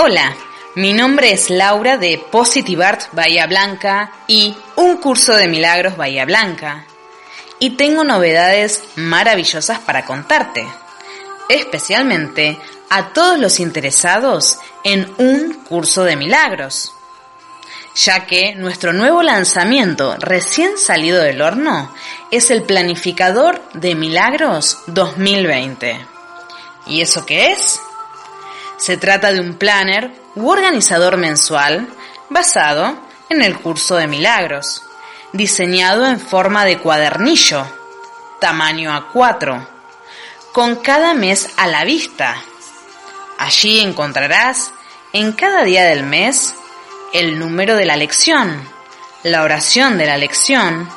Hola, mi nombre es Laura de Positive Art Bahía Blanca y Un Curso de Milagros Bahía Blanca. Y tengo novedades maravillosas para contarte, especialmente a todos los interesados en Un Curso de Milagros ya que nuestro nuevo lanzamiento recién salido del horno es el Planificador de Milagros 2020. ¿Y eso qué es? Se trata de un planner u organizador mensual basado en el curso de milagros, diseñado en forma de cuadernillo, tamaño A4, con cada mes a la vista. Allí encontrarás en cada día del mes el número de la lección, la oración de la lección,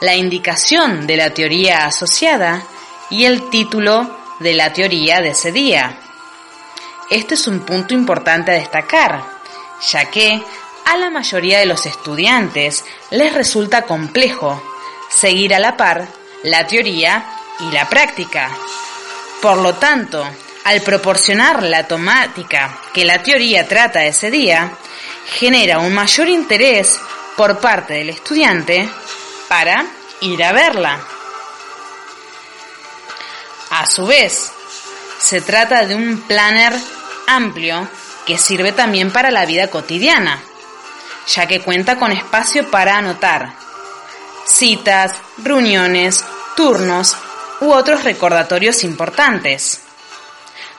la indicación de la teoría asociada y el título de la teoría de ese día. Este es un punto importante a destacar, ya que a la mayoría de los estudiantes les resulta complejo seguir a la par la teoría y la práctica. Por lo tanto, al proporcionar la temática que la teoría trata ese día, genera un mayor interés por parte del estudiante para ir a verla. A su vez, se trata de un planner amplio que sirve también para la vida cotidiana, ya que cuenta con espacio para anotar citas, reuniones, turnos u otros recordatorios importantes.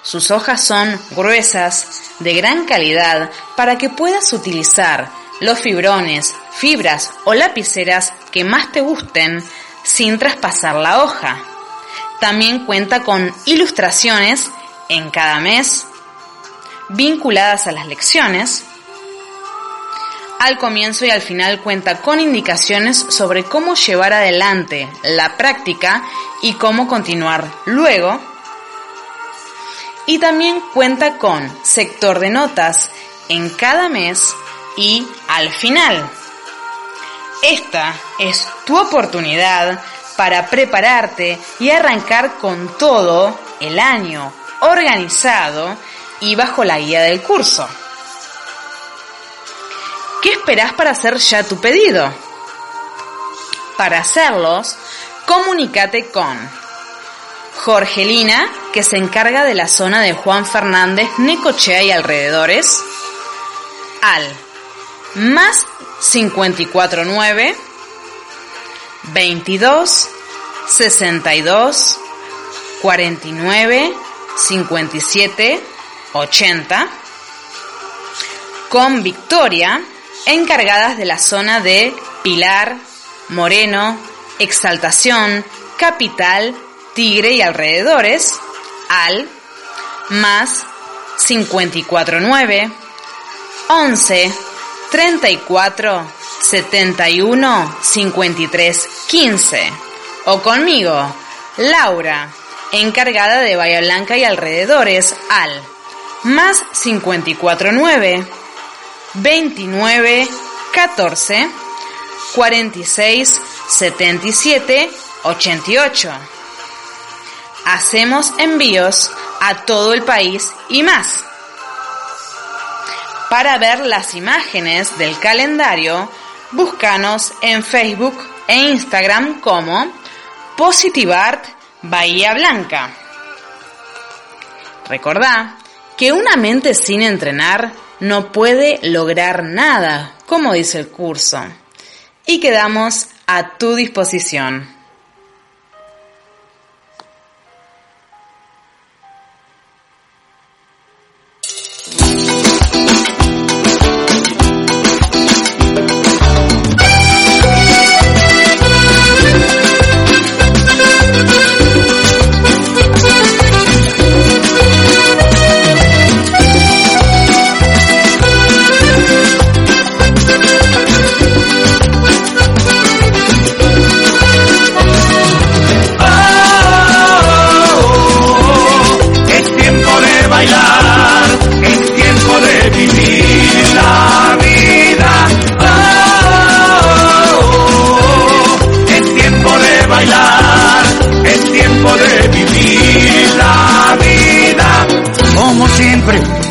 Sus hojas son gruesas, de gran calidad, para que puedas utilizar los fibrones, fibras o lapiceras que más te gusten sin traspasar la hoja. También cuenta con ilustraciones en cada mes vinculadas a las lecciones. Al comienzo y al final cuenta con indicaciones sobre cómo llevar adelante la práctica y cómo continuar luego y también cuenta con sector de notas en cada mes y al final. Esta es tu oportunidad para prepararte y arrancar con todo el año organizado y bajo la guía del curso. ¿Qué esperás para hacer ya tu pedido? Para hacerlos, comunícate con Jorgelina, que se encarga de la zona de Juan Fernández, Necochea y alrededores, al más 549 22 62 49 57 80 con Victoria, encargadas de la zona de Pilar, Moreno, Exaltación, Capital Tigre y alrededores al más 549 11 34 71 53 15 o conmigo Laura encargada de Bahía Blanca y alrededores al más 549 29 14 46 77 88 Hacemos envíos a todo el país y más. Para ver las imágenes del calendario, búscanos en Facebook e Instagram como Positive Art Bahía Blanca. Recordá que una mente sin entrenar no puede lograr nada, como dice el curso, y quedamos a tu disposición.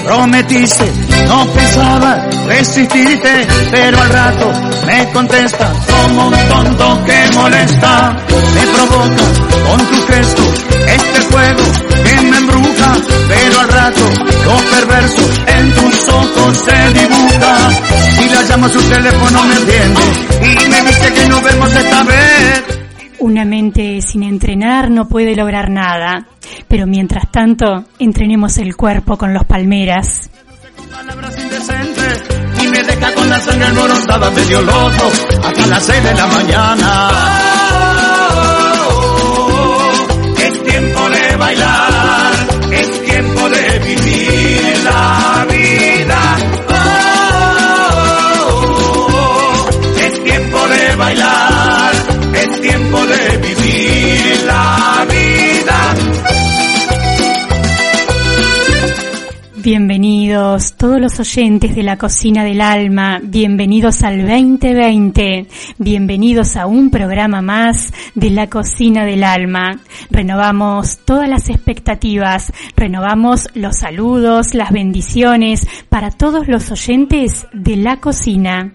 Prometiste, no pensaba resistirte, pero al rato me contesta como un tonto que molesta, me provoca con tu gesto, este juego que me embruja, pero al rato lo perverso en tus ojos se dibuja, y la llamo a su teléfono me entiende, y me dice que nos vemos esta vez. Una mente sin entrenar no puede lograr nada, pero mientras tanto, entrenemos el cuerpo con los palmeras. Las seis de la mañana. Es tiempo de bailar, es tiempo de vivir la vida. De bailar, Bienvenidos todos los oyentes de la cocina del alma, bienvenidos al 2020, bienvenidos a un programa más de la cocina del alma. Renovamos todas las expectativas, renovamos los saludos, las bendiciones para todos los oyentes de la cocina.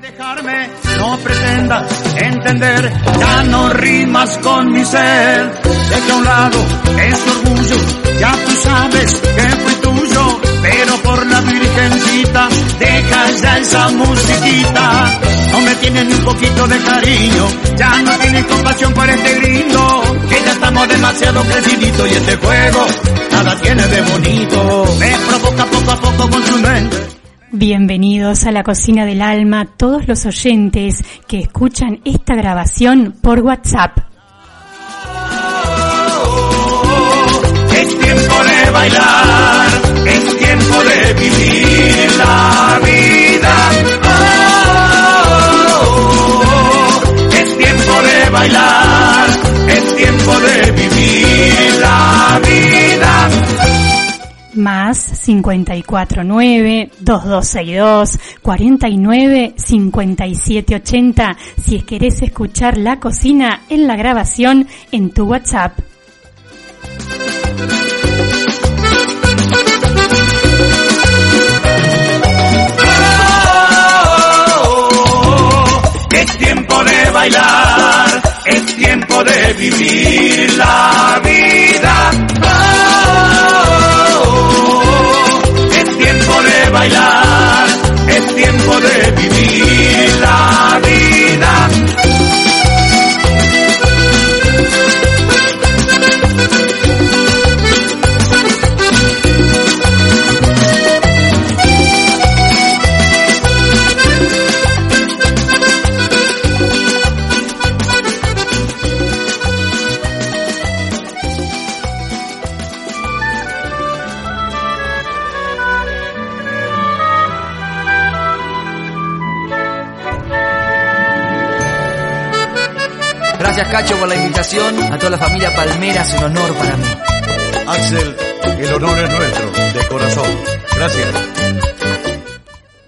dejarme, no entender, ya no rimas con mi ser. Deja a un lado ese orgullo, ya tú sabes que fui pero por la virgencita, deja ya esa musiquita. No me tienes ni un poquito de cariño, ya no tienes compasión por este gringo, que ya estamos demasiado creciditos y este juego nada tiene de bonito. Me provoca poco a poco con su mente. Bienvenidos a la cocina del alma todos los oyentes que escuchan esta grabación por WhatsApp. Es tiempo de bailar, es tiempo de vivir la vida. Oh, es tiempo de bailar, es tiempo de vivir la vida. Más 549 2262 49 5780 si querés escuchar la cocina en la grabación en tu WhatsApp. Bailar, es tiempo de vivir la toda la familia Palmera es un honor para mí. Axel, el honor es nuestro, de corazón. Gracias.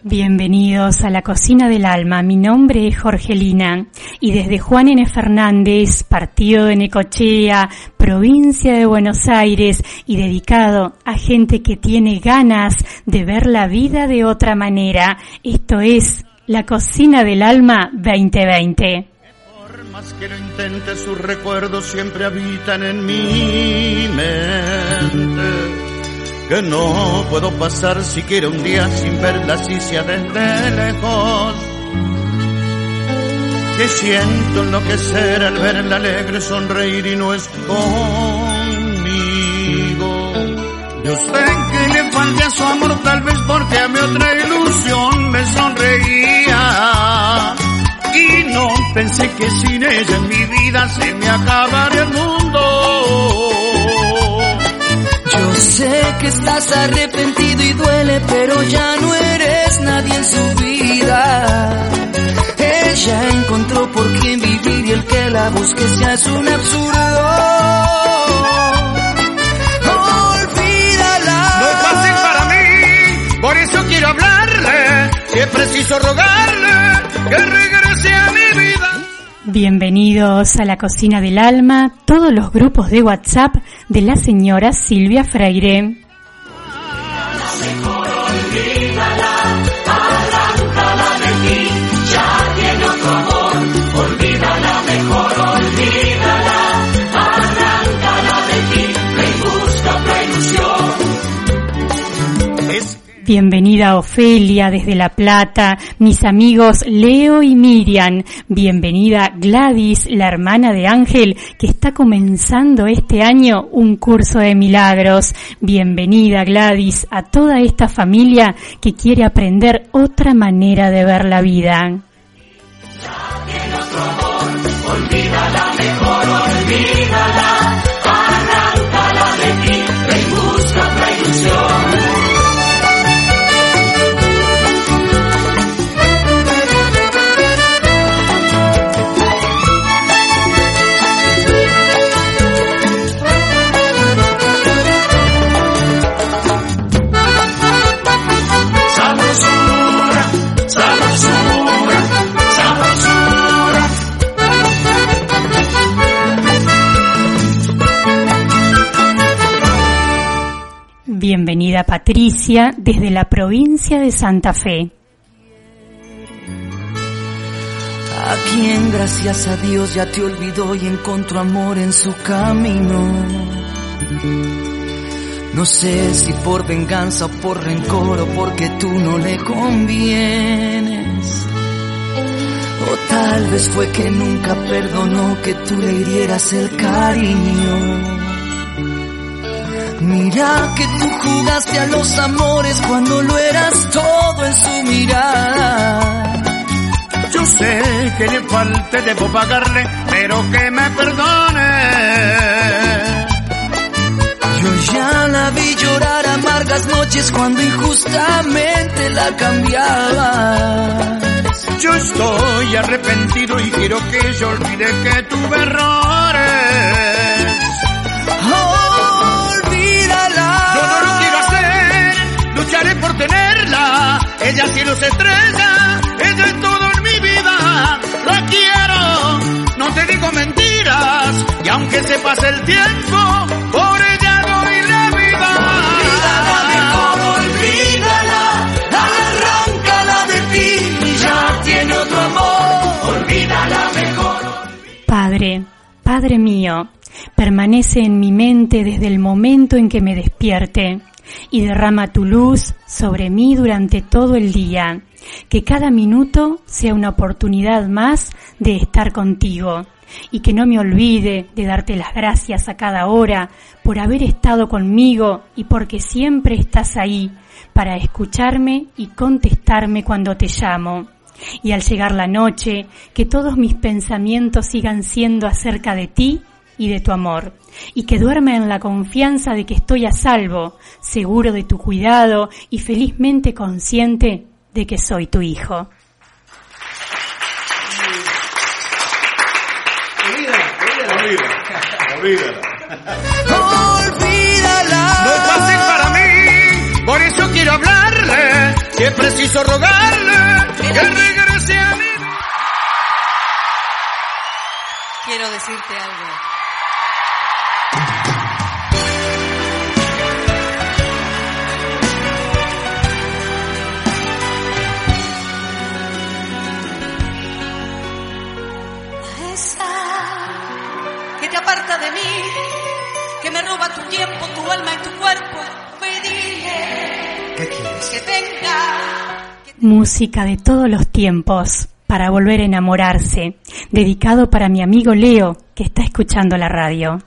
Bienvenidos a la cocina del alma. Mi nombre es Jorgelina y desde Juan N. Fernández, partido de Necochea, provincia de Buenos Aires y dedicado a gente que tiene ganas de ver la vida de otra manera. Esto es la cocina del alma 2020. Más que lo intente, sus recuerdos siempre habitan en mi mente. Que no puedo pasar siquiera un día sin verla así sea desde lejos. Que siento enloquecer al verla alegre sonreír y no es conmigo. Yo sé que le falta su amor tal vez porque a mi otra ilusión me sonreía. Y no pensé que sin ella en mi vida se me acabaría el mundo. Yo sé que estás arrepentido y duele, pero ya no eres nadie en su vida. Ella encontró por quién vivir y el que la busque ya es un absurdo. Olvídala. No es fácil para mí, por eso quiero hablarle. Preciso rogarle mi vida. Bienvenidos a la cocina del alma, todos los grupos de WhatsApp de la señora Silvia Freire. Bienvenida Ofelia desde La Plata, mis amigos Leo y Miriam. Bienvenida Gladys, la hermana de Ángel, que está comenzando este año un curso de milagros. Bienvenida Gladys a toda esta familia que quiere aprender otra manera de ver la vida. Bienvenida Patricia desde la provincia de Santa Fe. A quien gracias a Dios ya te olvidó y encontró amor en su camino. No sé si por venganza o por rencor o porque tú no le convienes. O tal vez fue que nunca perdonó que tú le hirieras el cariño. Mira que tú jugaste a los amores cuando lo eras todo en su mirada. Yo sé que le falte, debo pagarle, pero que me perdone. Yo ya la vi llorar amargas noches cuando injustamente la cambiaba. Yo estoy arrepentido y quiero que ella olvide que tuve errores. Por tenerla. Ella cielo se estrella, ella es todo en mi vida. La quiero, no te digo mentiras. Y aunque se pase el tiempo, por ella doy la vida. Olvídala mejor, olvídala. Arráncala de ti, ya tiene otro amor. Olvídala mejor. Padre, Padre mío, permanece en mi mente desde el momento en que me despierte y derrama tu luz sobre mí durante todo el día. Que cada minuto sea una oportunidad más de estar contigo y que no me olvide de darte las gracias a cada hora por haber estado conmigo y porque siempre estás ahí para escucharme y contestarme cuando te llamo. Y al llegar la noche, que todos mis pensamientos sigan siendo acerca de ti y de tu amor, y que duerma en la confianza de que estoy a salvo, seguro de tu cuidado y felizmente consciente de que soy tu hijo. Olvídala. No es fácil para mí, por eso quiero hablarle, si es preciso rogarle que regrese a mí. Quiero decirte algo. De mí, que me roba tu tiempo, tu alma y tu cuerpo, pedile ¿Qué quieres? que venga. Música de todos los tiempos para volver a enamorarse, dedicado para mi amigo Leo que está escuchando la radio.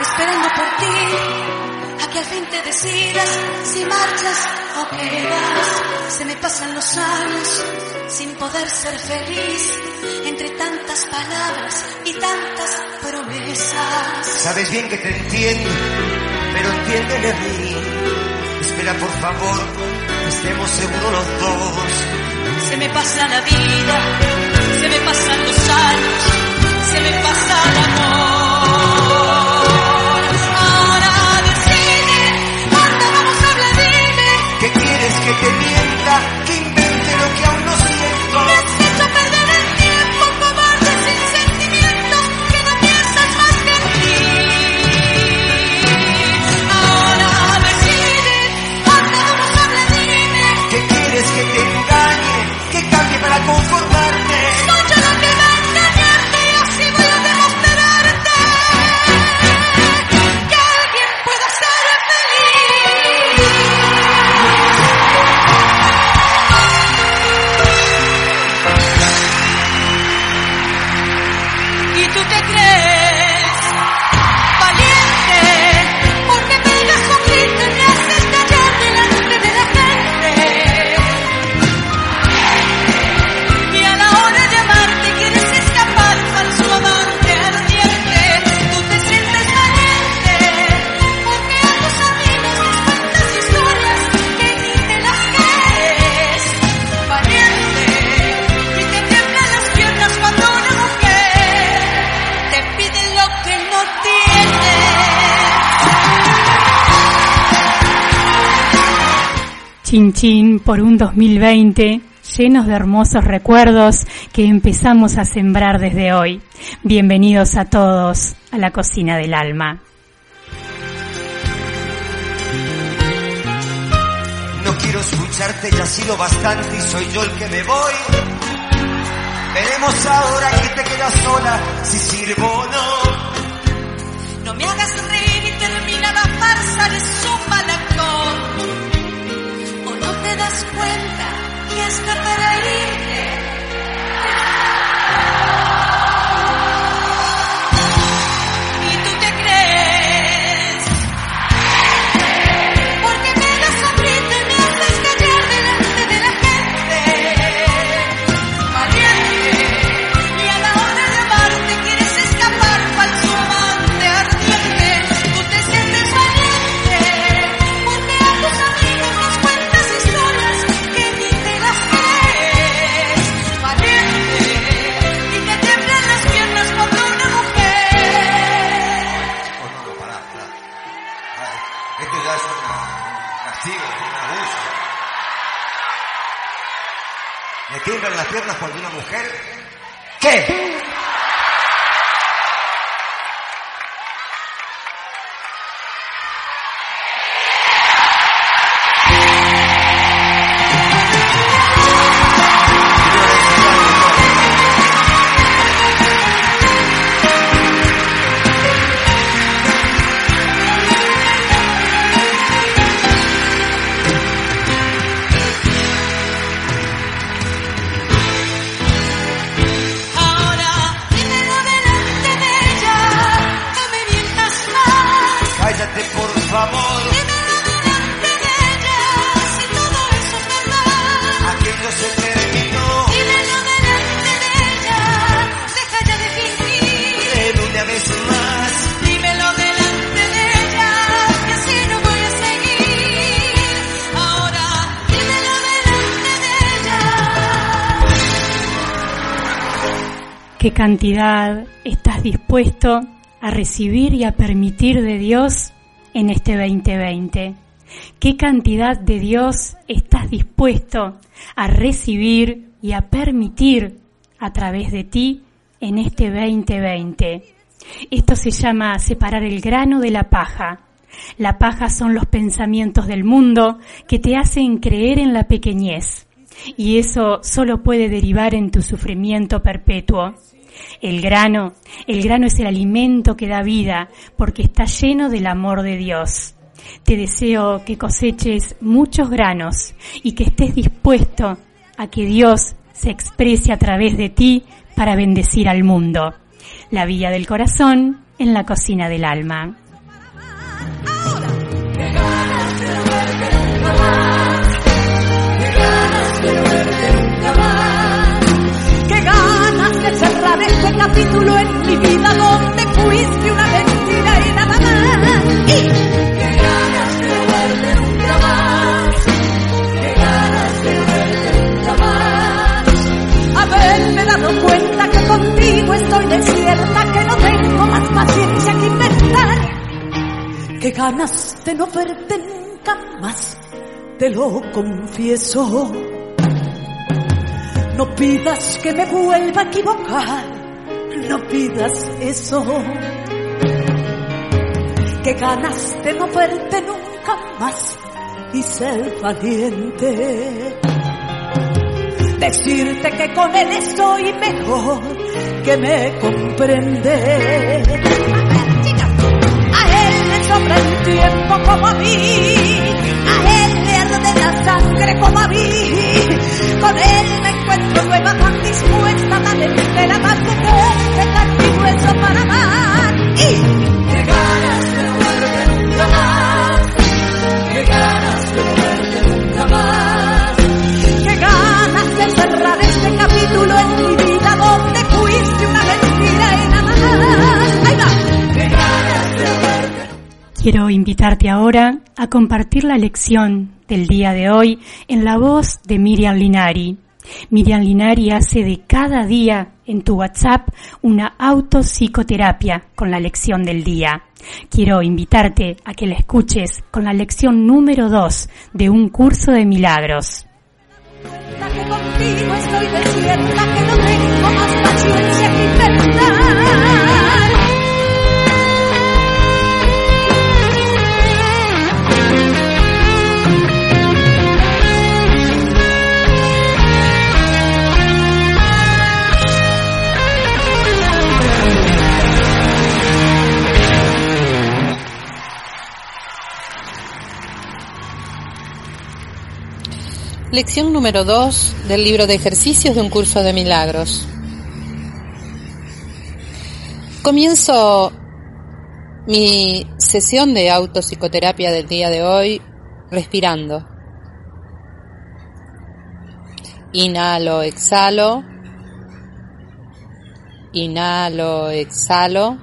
Esperando por ti, a que al fin te decidas si marchas o quedas. Se me pasan los años sin poder ser feliz entre tantas palabras y tantas promesas. Sabes bien que te entiendo, pero entiéndeme a mí. Espera por favor, que estemos seguros los dos. Se me pasa la vida, se me pasan los años, se me pasa el amor. Que te Chin Chin por un 2020 llenos de hermosos recuerdos que empezamos a sembrar desde hoy. Bienvenidos a todos a la cocina del alma. No quiero escucharte, ya ha sido bastante y soy yo el que me voy. Veremos ahora que te quedas sola, si sirvo o no. No me hagas que hasta cantidad estás dispuesto a recibir y a permitir de Dios en este 2020? ¿Qué cantidad de Dios estás dispuesto a recibir y a permitir a través de ti en este 2020? Esto se llama separar el grano de la paja. La paja son los pensamientos del mundo que te hacen creer en la pequeñez. Y eso solo puede derivar en tu sufrimiento perpetuo. El grano, el grano es el alimento que da vida porque está lleno del amor de Dios. Te deseo que coseches muchos granos y que estés dispuesto a que Dios se exprese a través de ti para bendecir al mundo. La Villa del Corazón en la cocina del alma. Cerrar este capítulo en mi vida donde fuiste una mentira y nada más. Y qué ganas de verte nunca más. Qué ganas de verte nunca más. Haberme dado cuenta que contigo estoy desierta, que no tengo más paciencia que inventar. Qué ganas de no verte nunca más, te lo confieso. No pidas que me vuelva a equivocar, no pidas eso. Qué ganas de no verte nunca más y ser valiente. Decirte que con él estoy mejor, que me comprende. A él le sobra el tiempo como a mí, a él le arde la sangre como a mí. Con él encuentro nueva tan dispuesta, tan entera, fuerte, carne y hueso para amar. Y qué ganas de no verte nunca más, qué ganas de no verte nunca más. Qué ganas de cerrar este capítulo en mi vida donde fuiste una mentira y nada más. Ahí va. Qué ganas de verte Quiero invitarte ahora a compartir la lección del día de hoy en la voz de Miriam Linari. Miriam Linari hace de cada día en tu WhatsApp una autopsicoterapia con la lección del día. Quiero invitarte a que la escuches con la lección número 2 de un curso de milagros. Lección número 2 del libro de ejercicios de un curso de milagros. Comienzo mi sesión de autopsicoterapia del día de hoy respirando. Inhalo, exhalo. Inhalo, exhalo.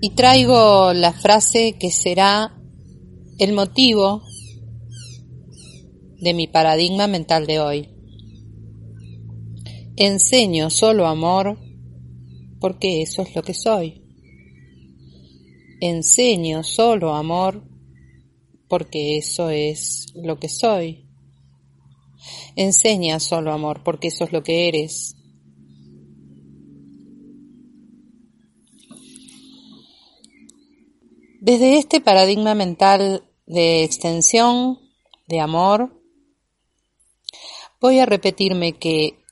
Y traigo la frase que será el motivo de mi paradigma mental de hoy. Enseño solo amor porque eso es lo que soy. Enseño solo amor porque eso es lo que soy. Enseña solo amor porque eso es lo que eres. Desde este paradigma mental de extensión, de amor, voy a repetirme que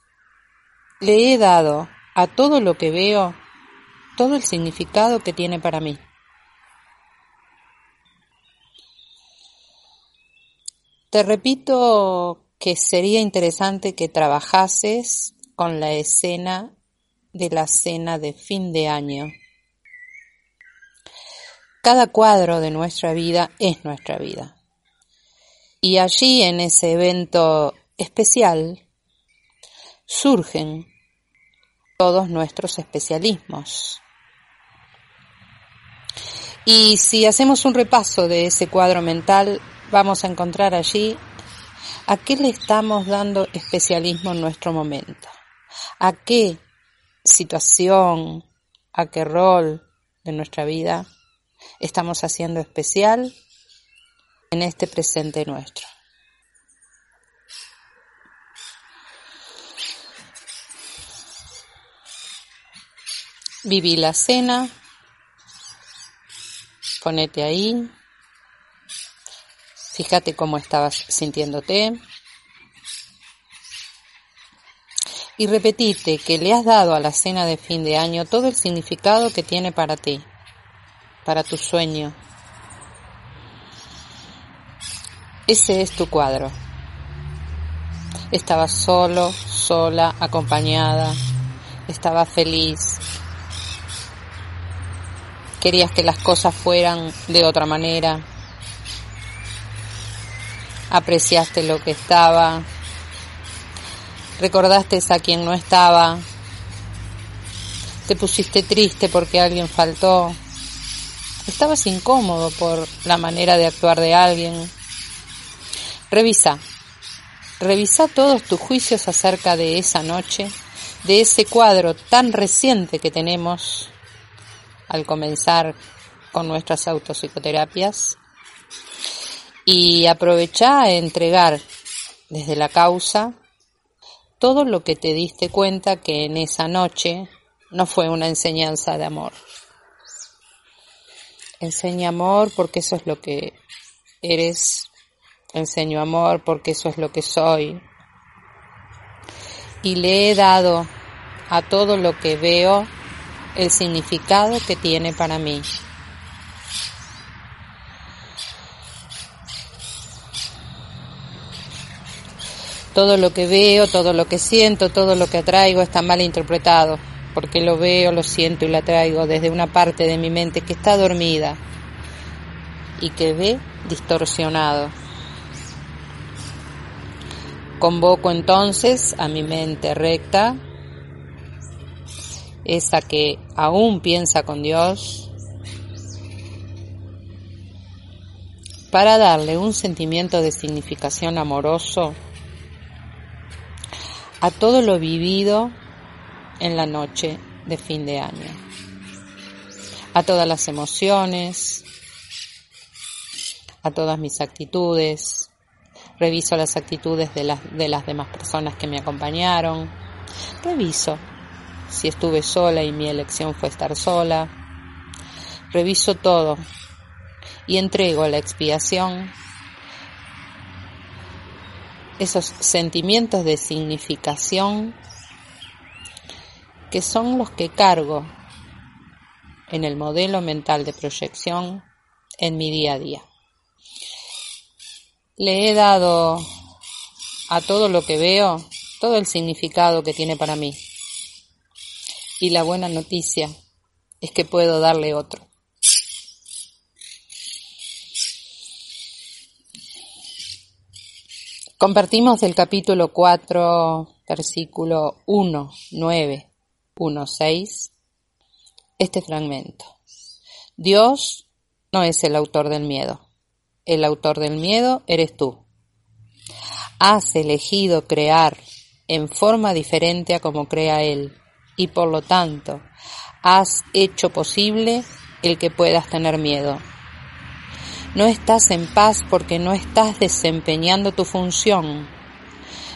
le he dado a todo lo que veo todo el significado que tiene para mí. Te repito que sería interesante que trabajases con la escena de la cena de fin de año. Cada cuadro de nuestra vida es nuestra vida. Y allí en ese evento especial surgen todos nuestros especialismos. Y si hacemos un repaso de ese cuadro mental, vamos a encontrar allí a qué le estamos dando especialismo en nuestro momento, a qué situación, a qué rol de nuestra vida estamos haciendo especial en este presente nuestro. Viví la cena, ponete ahí, fíjate cómo estabas sintiéndote. Y repetite que le has dado a la cena de fin de año todo el significado que tiene para ti para tu sueño. Ese es tu cuadro. Estabas solo, sola, acompañada, estabas feliz, querías que las cosas fueran de otra manera, apreciaste lo que estaba, recordaste a quien no estaba, te pusiste triste porque alguien faltó, estabas incómodo por la manera de actuar de alguien. Revisa, revisa todos tus juicios acerca de esa noche, de ese cuadro tan reciente que tenemos al comenzar con nuestras autopsicoterapias y aprovecha a entregar desde la causa todo lo que te diste cuenta que en esa noche no fue una enseñanza de amor. Enseña amor porque eso es lo que eres. Enseño amor porque eso es lo que soy. Y le he dado a todo lo que veo el significado que tiene para mí. Todo lo que veo, todo lo que siento, todo lo que atraigo está mal interpretado, porque lo veo, lo siento y lo atraigo desde una parte de mi mente que está dormida y que ve distorsionado. Convoco entonces a mi mente recta esa que aún piensa con Dios, para darle un sentimiento de significación amoroso a todo lo vivido en la noche de fin de año, a todas las emociones, a todas mis actitudes, reviso las actitudes de las, de las demás personas que me acompañaron, reviso si estuve sola y mi elección fue estar sola. Reviso todo y entrego a la expiación. Esos sentimientos de significación que son los que cargo en el modelo mental de proyección en mi día a día. Le he dado a todo lo que veo todo el significado que tiene para mí. Y la buena noticia es que puedo darle otro. Compartimos del capítulo 4, versículo 1, 9, 1, 6, este fragmento. Dios no es el autor del miedo. El autor del miedo eres tú. Has elegido crear en forma diferente a como crea Él y por lo tanto has hecho posible el que puedas tener miedo. No estás en paz porque no estás desempeñando tu función.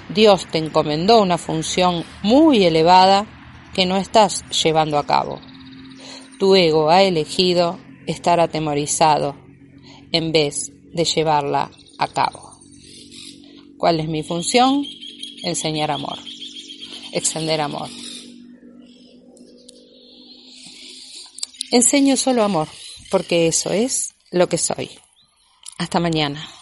Dios te encomendó una función muy elevada que no estás llevando a cabo. Tu ego ha elegido estar atemorizado en vez de llevarla a cabo. ¿Cuál es mi función? Enseñar amor, extender amor. Enseño solo amor, porque eso es lo que soy. Hasta mañana.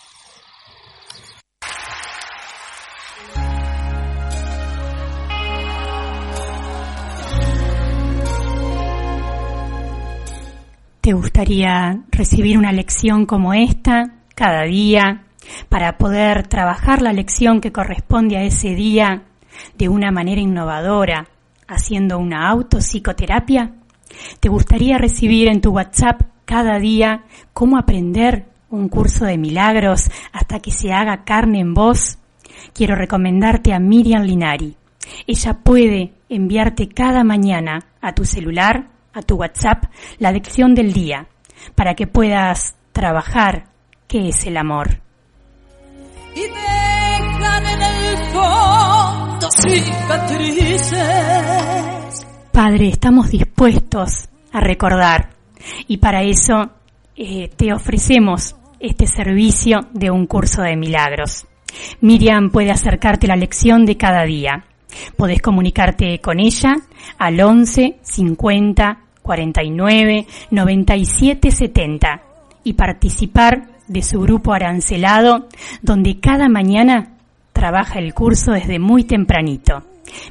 ¿Te gustaría recibir una lección como esta cada día para poder trabajar la lección que corresponde a ese día de una manera innovadora, haciendo una autopsicoterapia? ¿Te gustaría recibir en tu WhatsApp cada día cómo aprender un curso de milagros hasta que se haga carne en vos? Quiero recomendarte a Miriam Linari. Ella puede enviarte cada mañana a tu celular, a tu WhatsApp, la lección del día, para que puedas trabajar qué es el amor. Y dejan en el fondo cicatrices Padre, estamos dispuestos a recordar y para eso eh, te ofrecemos este servicio de un curso de milagros. Miriam puede acercarte la lección de cada día. Podés comunicarte con ella al 11 50 49 97 70 y participar de su grupo arancelado donde cada mañana trabaja el curso desde muy tempranito.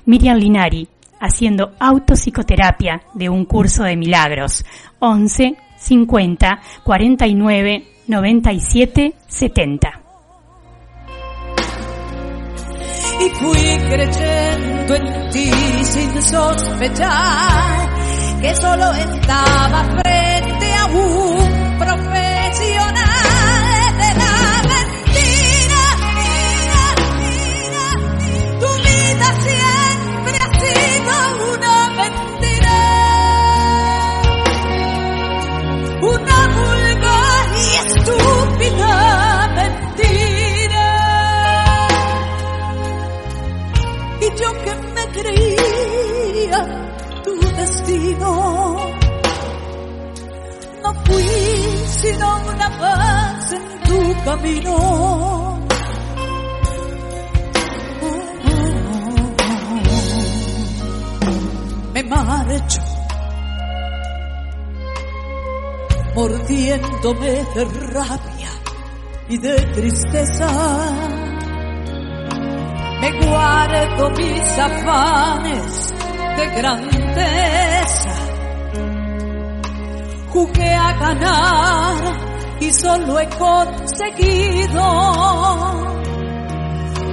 Miriam Linari haciendo autopsicoterapia de un curso de milagros. 11 50 49 97 70. Y fui creyendo en ti sin sospechar que solo estaba frente a un profesional de rabia y de tristeza me guardo mis afanes de grandeza. Jugué a ganar y solo he conseguido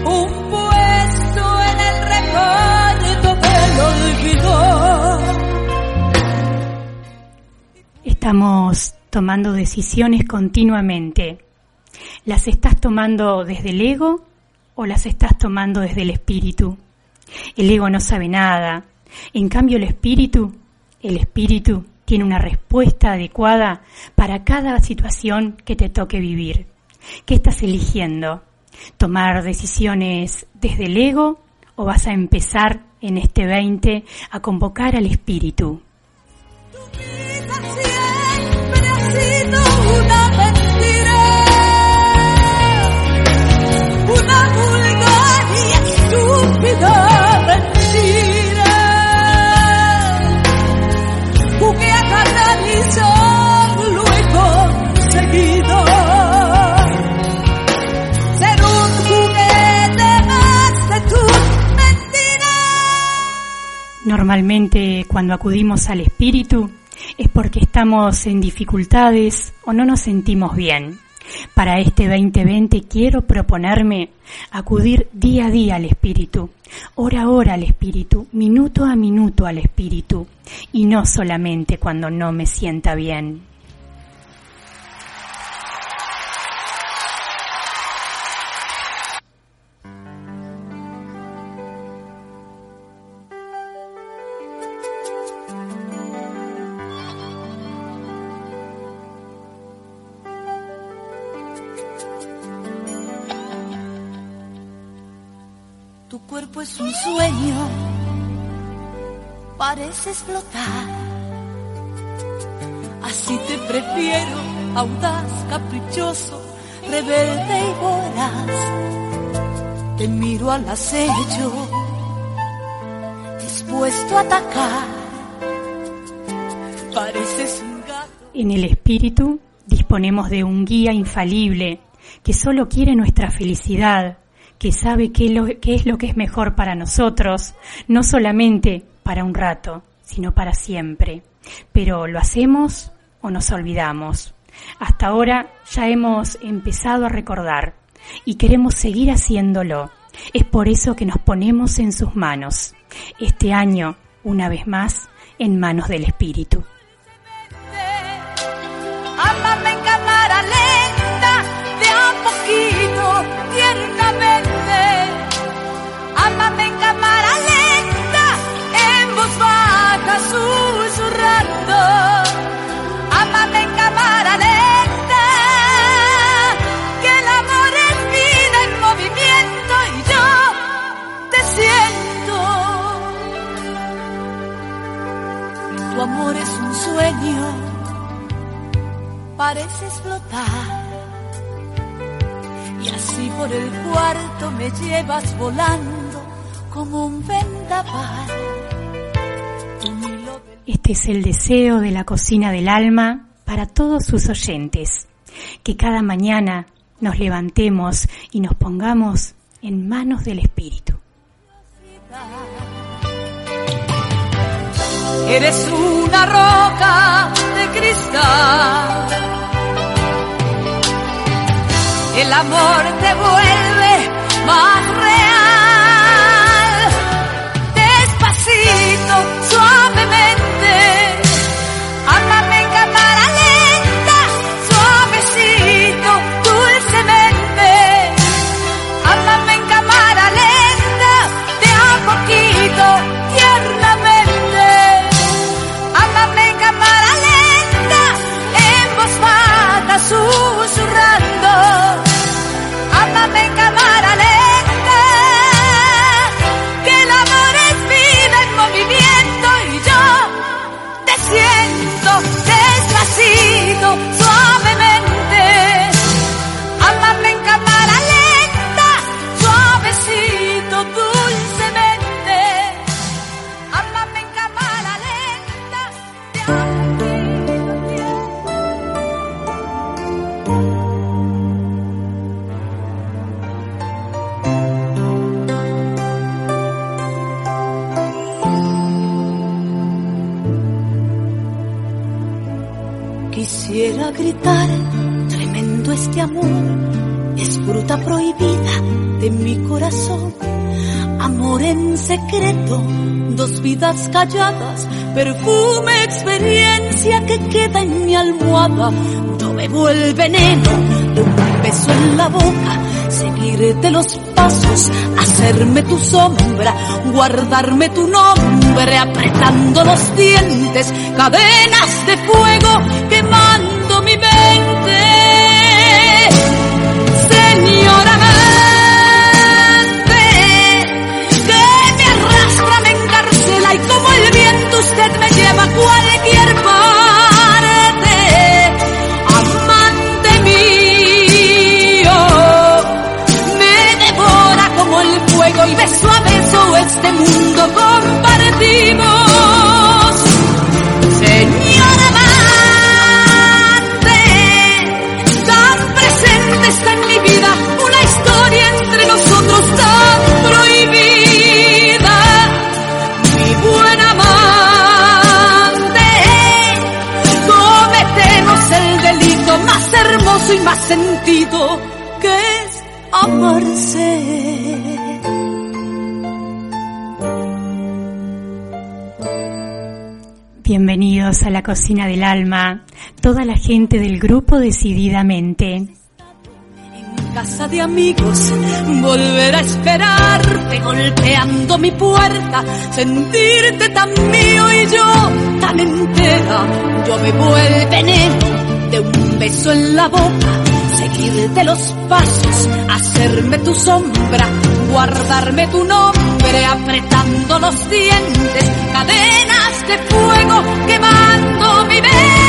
un puesto en el recuerdo del olvido. Estamos tomando decisiones continuamente. ¿Las estás tomando desde el ego o las estás tomando desde el espíritu? El ego no sabe nada. En cambio, el espíritu, el espíritu tiene una respuesta adecuada para cada situación que te toque vivir. ¿Qué estás eligiendo? ¿Tomar decisiones desde el ego o vas a empezar en este 20 a convocar al espíritu? Siempre Normalmente cuando acudimos al espíritu es porque estamos en dificultades o no nos sentimos bien. Para este 2020 quiero proponerme acudir día a día al Espíritu, hora a hora al Espíritu, minuto a minuto al Espíritu, y no solamente cuando no me sienta bien. Es un sueño, parece explotar. Así te prefiero, audaz, caprichoso, rebelde y voraz. Te miro al acecho, dispuesto a atacar. Pareces un gato. En el Espíritu disponemos de un guía infalible que solo quiere nuestra felicidad, que sabe qué, lo- qué es lo que es mejor para nosotros, no solamente para un rato, sino para siempre. Pero ¿lo hacemos o nos olvidamos? Hasta ahora ya hemos empezado a recordar y queremos seguir haciéndolo. Es por eso que nos ponemos en sus manos. Este año, una vez más, en manos del Espíritu. Amor es un sueño parece explotar. Y así por el cuarto me llevas volando como un vendaval. Este es el deseo de la cocina del alma para todos sus oyentes. Que cada mañana nos levantemos y nos pongamos en manos del Espíritu. Eres una roca de cristal. El amor te vuelve más real. Despacito, suavemente, despacito, vidas calladas, perfume, experiencia que queda en mi almohada. Yo bebo el veneno de un beso en la boca, seguirte los pasos, hacerme tu sombra, guardarme tu nombre, apretando los dientes, cadenas de fuego quemando mundo compartimos. Señora amante, tan presente está en mi vida una historia entre nosotros tan prohibida. Mi buen amante, cometemos el delito más hermoso y más sentido que es amarse. Bienvenidos a la cocina del alma, toda la gente del grupo decididamente. casa de amigos, volver a esperarte golpeando mi puerta, sentirte tan mío y yo tan entera. Yo bebo el veneno de un beso en la boca, seguirte los pasos, hacerme tu sombra, guardarme tu nombre, apretando los dientes, cadenas de fuego quemando mi mente.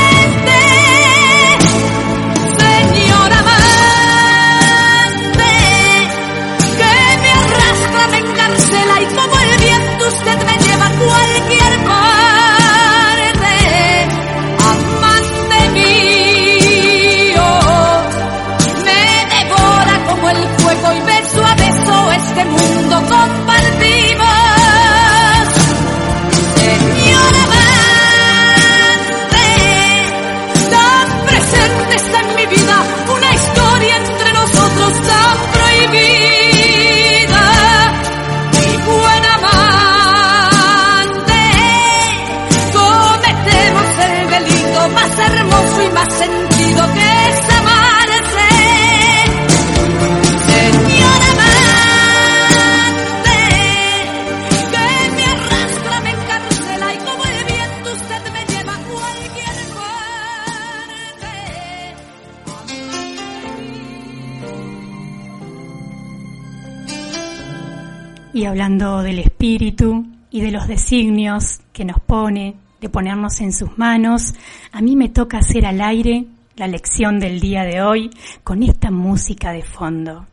Ponernos en sus manos, a mí me toca hacer al aire la lección del día de hoy con esta música de fondo.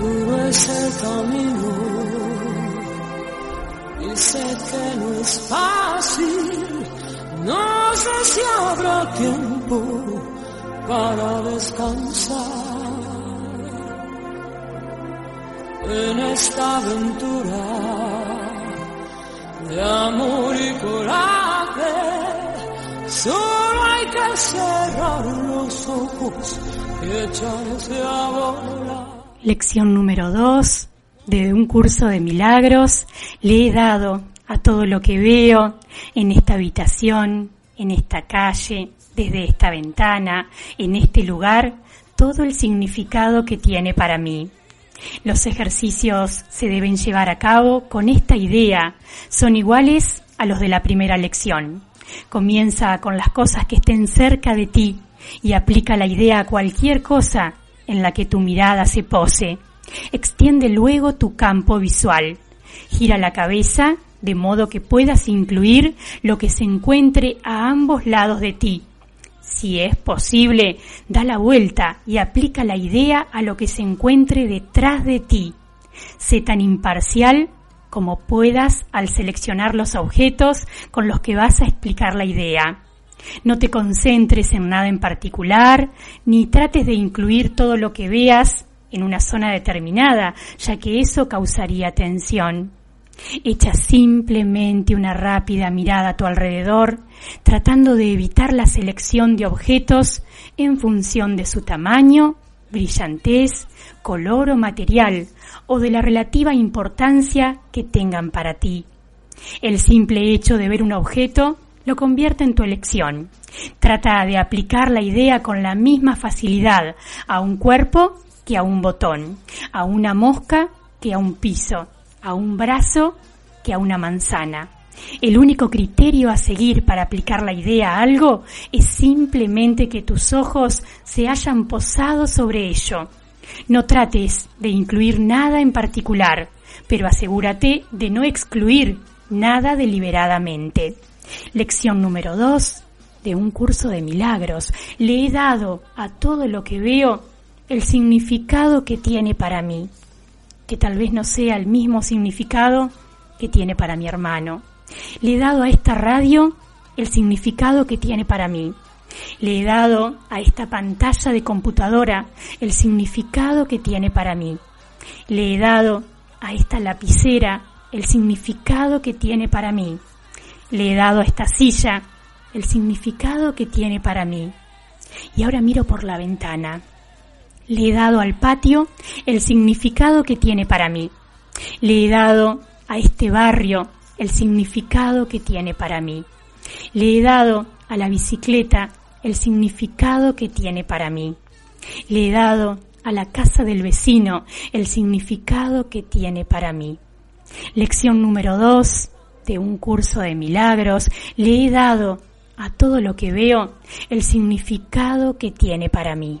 Duro es el camino y sé que no es fácil. No sé si habrá tiempo para descansar. En esta aventura de amor y coraje. Solo hay que cerrar los ojos y echarse a volar. Lección número 2 de un curso de milagros. Le he dado a todo lo que veo en esta habitación, en esta calle, desde esta ventana, en este lugar, todo el significado que tiene para mí. Los ejercicios se deben llevar a cabo con esta idea. Son iguales a los de la primera lección. Comienza con las cosas que estén cerca de ti y aplica la idea a cualquier cosa en la que tu mirada se pose. Extiende luego tu campo visual. Gira la cabeza de modo que puedas incluir lo que se encuentre a ambos lados de ti. Si es posible, da la vuelta y aplica la idea a lo que se encuentre detrás de ti. Sé tan imparcial como puedas al seleccionar los objetos con los que vas a explicar la idea. No te concentres en nada en particular, ni trates de incluir todo lo que veas en una zona determinada, ya que eso causaría tensión. Echa simplemente una rápida mirada a tu alrededor, tratando de evitar la selección de objetos en función de su tamaño, brillantez, color o material, o de la relativa importancia que tengan para ti. El simple hecho de ver un objeto lo convierte en tu elección. Trata de aplicar la idea con la misma facilidad a un cuerpo que a un botón, a una mosca que a un piso, a un brazo que a una manzana. El único criterio a seguir para aplicar la idea a algo es simplemente que tus ojos se hayan posado sobre ello. No trates de incluir nada en particular, pero asegúrate de no excluir nada deliberadamente. Lección número 2 de un curso de milagros. Le he dado a todo lo que veo el significado que tiene para mí, que tal vez no sea el mismo significado que tiene para mi hermano. Le he dado a esta radio el significado que tiene para mí. Le he dado a esta pantalla de computadora el significado que tiene para mí. Le he dado a esta lapicera el significado que tiene para mí. Le he dado a esta silla el significado que tiene para mí. Y ahora miro por la ventana. Le he dado al patio el significado que tiene para mí. Le he dado a este barrio el significado que tiene para mí. Le he dado a la bicicleta el significado que tiene para mí. Le he dado a la casa del vecino el significado que tiene para mí. Lección número dos de un curso de milagros. Le he dado a todo lo que veo el significado que tiene para mí.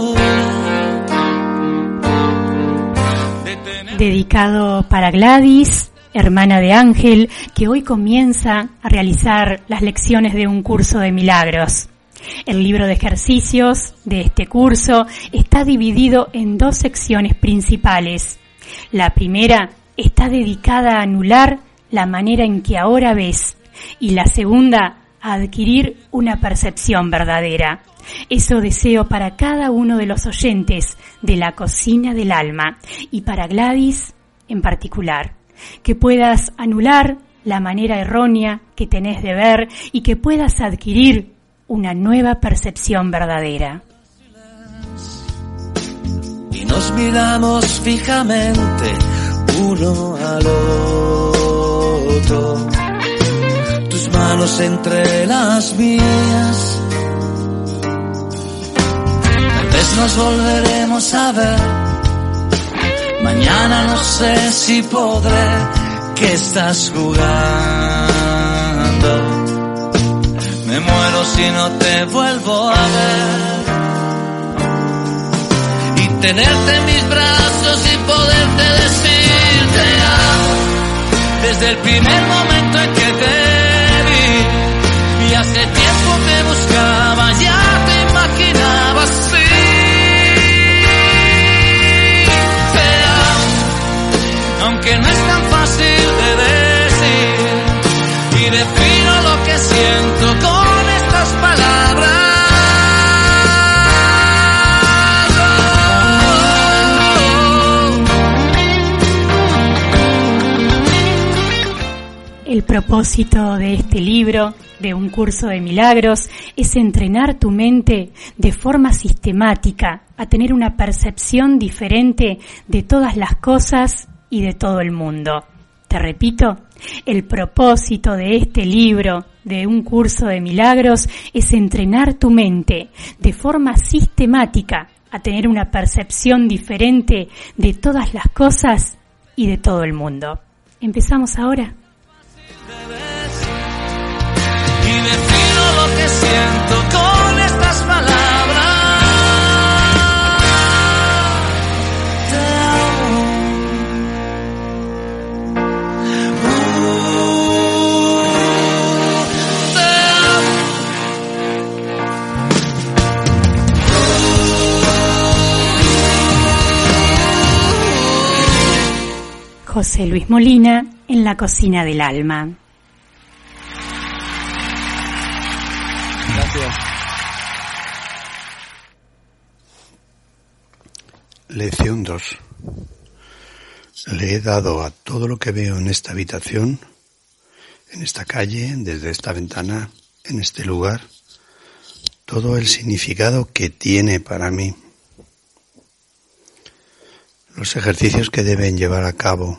dedicado para Gladys, hermana de Ángel, que hoy comienza a realizar las lecciones de un curso de milagros. El libro de ejercicios de este curso está dividido en dos secciones principales. La primera está dedicada a anular la manera en que ahora ves y la segunda a adquirir una percepción verdadera. Eso deseo para cada uno de los oyentes de la cocina del alma y para Gladys en particular. Que puedas anular la manera errónea que tenés de ver y que puedas adquirir una nueva percepción verdadera. y nos miramos fijamente uno al otro. Manos entre las mías. Tal vez nos volveremos a ver. Mañana no sé si podré. que estás jugando? Me muero si no te vuelvo a ver. Y tenerte en mis brazos y poderte decir te amo desde el primer momento en que te El propósito de este libro, de un curso de milagros, es entrenar tu mente de forma sistemática a tener una percepción diferente de todas las cosas y de todo el mundo. Te repito, el propósito de este libro, de un curso de milagros, es entrenar tu mente de forma sistemática a tener una percepción diferente de todas las cosas y de todo el mundo. ¿Empezamos ahora? Y defino lo que siento con estas palabras. Uh, te amo. José Luis Molina en la cocina del alma. Gracias. Lección 2. Le he dado a todo lo que veo en esta habitación, en esta calle, desde esta ventana, en este lugar, todo el significado que tiene para mí. Los ejercicios que deben llevar a cabo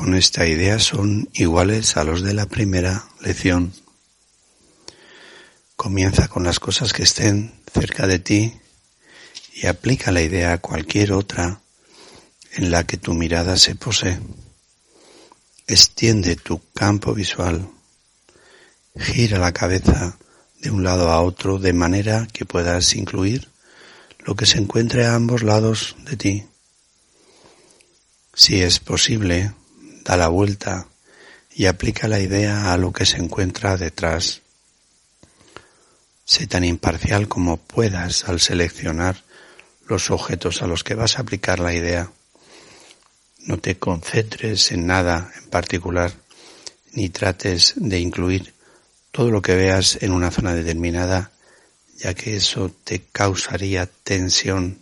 con esta idea son iguales a los de la primera lección. Comienza con las cosas que estén cerca de ti y aplica la idea a cualquier otra en la que tu mirada se posee. Extiende tu campo visual. Gira la cabeza de un lado a otro de manera que puedas incluir lo que se encuentre a ambos lados de ti. Si es posible, da la vuelta y aplica la idea a lo que se encuentra detrás. Sé tan imparcial como puedas al seleccionar los objetos a los que vas a aplicar la idea. No te concentres en nada en particular, ni trates de incluir todo lo que veas en una zona determinada, ya que eso te causaría tensión.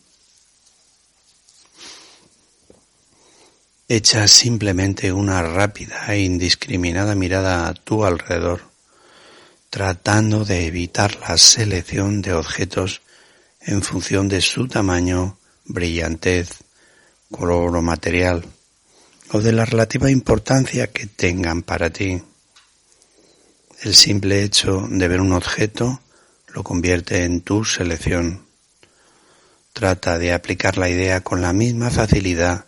Echa simplemente una rápida e indiscriminada mirada a tu alrededor, tratando de evitar la selección de objetos en función de su tamaño, brillantez, color o material, o de la relativa importancia que tengan para ti. El simple hecho de ver un objeto lo convierte en tu selección. Trata de aplicar la idea con la misma facilidad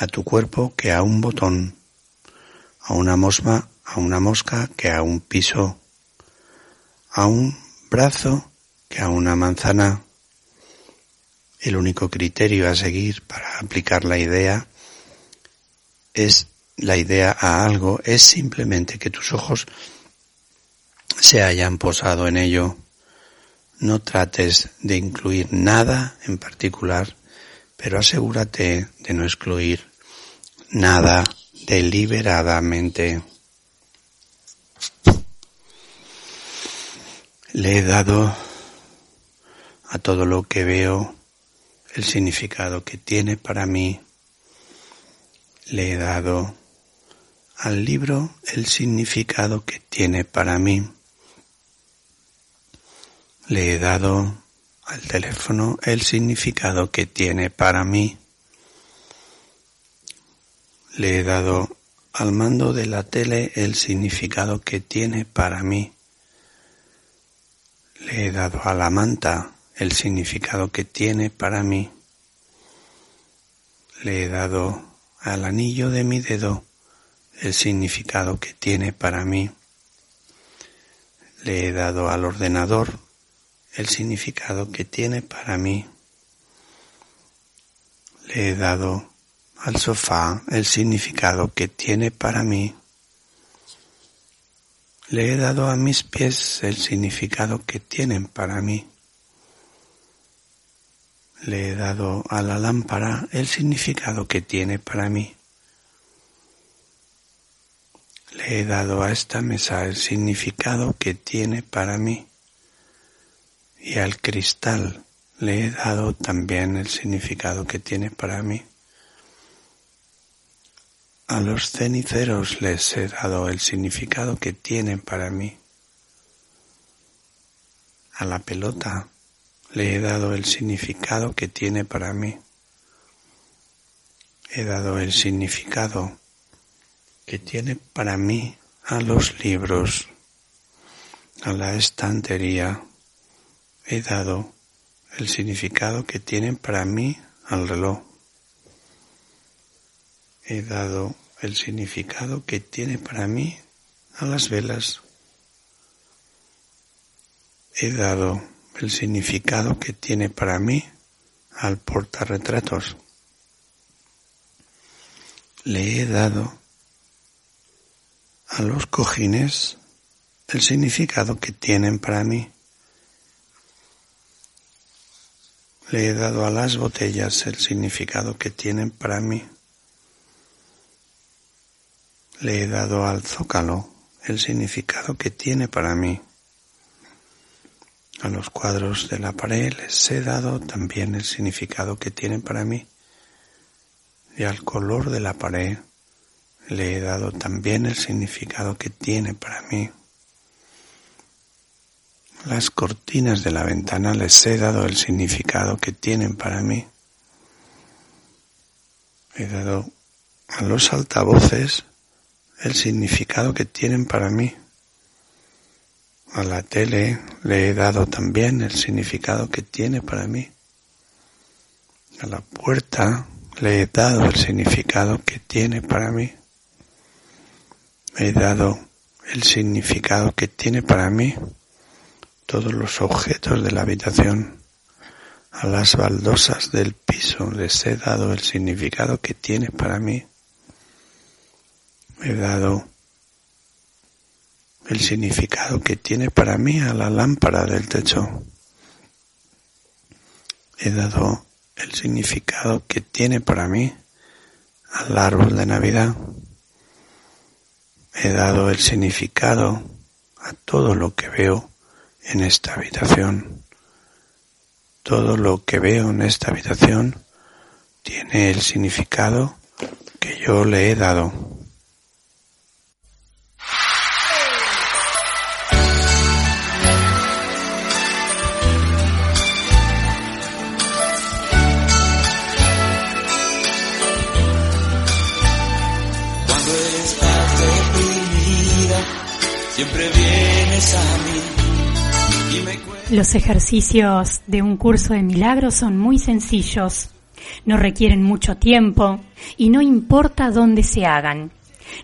a tu cuerpo que a un botón, a una mosca, a una mosca que a un piso, a un brazo que a una manzana. El único criterio a seguir para aplicar la idea es la idea a algo es simplemente que tus ojos se hayan posado en ello. No trates de incluir nada en particular, pero asegúrate de no excluir nada deliberadamente. Le he dado a todo lo que veo el significado que tiene para mí. Le he dado al libro el significado que tiene para mí. Le he dado al teléfono el significado que tiene para mí. Le he dado al mando de la tele el significado que tiene para mí. Le he dado a la manta el significado que tiene para mí. Le he dado al anillo de mi dedo el significado que tiene para mí. Le he dado al ordenador el significado que tiene para mí. Le he dado al sofá el significado que tiene para mí. Le he dado a mis pies el significado que tienen para mí. Le he dado a la lámpara el significado que tiene para mí. Le he dado a esta mesa el significado que tiene para mí. Y al cristal le he dado también el significado que tiene para mí. A los ceniceros les he dado el significado que tienen para mí. A la pelota le he dado el significado que tiene para mí. He dado el significado que tiene para mí a los libros, a la estantería. He dado el significado que tienen para mí al reloj. He dado el significado que tiene para mí a las velas. He dado el significado que tiene para mí al portarretratos. Le he dado a los cojines el significado que tienen para mí. Le he dado a las botellas el significado que tienen para mí. Le he dado al zócalo el significado que tiene para mí. A los cuadros de la pared les he dado también el significado que tienen para mí. Y al color de la pared le he dado también el significado que tiene para mí. Las cortinas de la ventana les he dado el significado que tienen para mí. He dado a los altavoces el significado que tienen para mí. A la tele le he dado también el significado que tiene para mí. A la puerta le he dado el significado que tiene para mí. He dado el significado que tiene para mí todos los objetos de la habitación. A las baldosas del piso les he dado el significado que tiene para mí. He dado el significado que tiene para mí a la lámpara del techo. He dado el significado que tiene para mí al árbol de Navidad. He dado el significado a todo lo que veo en esta habitación. Todo lo que veo en esta habitación tiene el significado que yo le he dado. Siempre vienes a mí. Los ejercicios de un curso de milagros son muy sencillos, no requieren mucho tiempo y no importa dónde se hagan.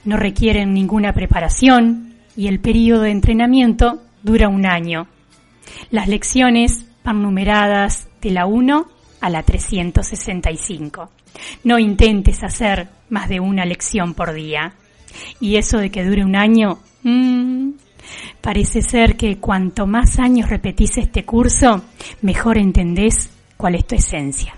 No requieren ninguna preparación y el periodo de entrenamiento dura un año. Las lecciones van numeradas de la 1 a la 365. No intentes hacer más de una lección por día. Y eso de que dure un año Mm, parece ser que cuanto más años repetís este curso, mejor entendés cuál es tu esencia.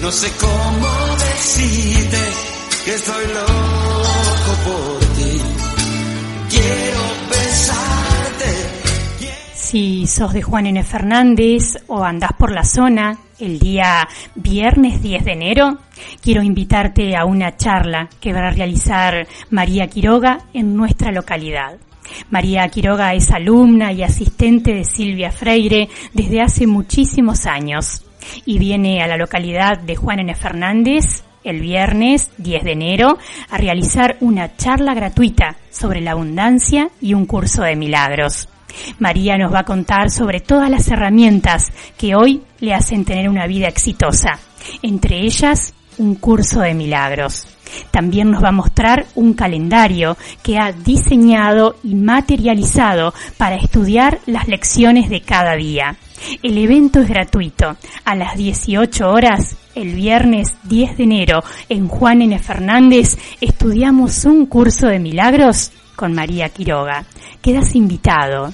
No sé cómo decirte que estoy loco por ti. Quiero besarte. Si sos de Juan N. Fernández o andás por la zona el día viernes 10 de enero, quiero invitarte a una charla que va a realizar María Quiroga en nuestra localidad. María Quiroga es alumna y asistente de Silvia Freire desde hace muchísimos años y viene a la localidad de Juan N. Fernández el viernes 10 de enero a realizar una charla gratuita sobre la abundancia y un curso de milagros. María nos va a contar sobre todas las herramientas que hoy le hacen tener una vida exitosa, entre ellas un curso de milagros. También nos va a mostrar un calendario que ha diseñado y materializado para estudiar las lecciones de cada día. El evento es gratuito. A las 18 horas, el viernes 10 de enero, en Juan N. Fernández, estudiamos un curso de milagros con María Quiroga. Quedas invitado.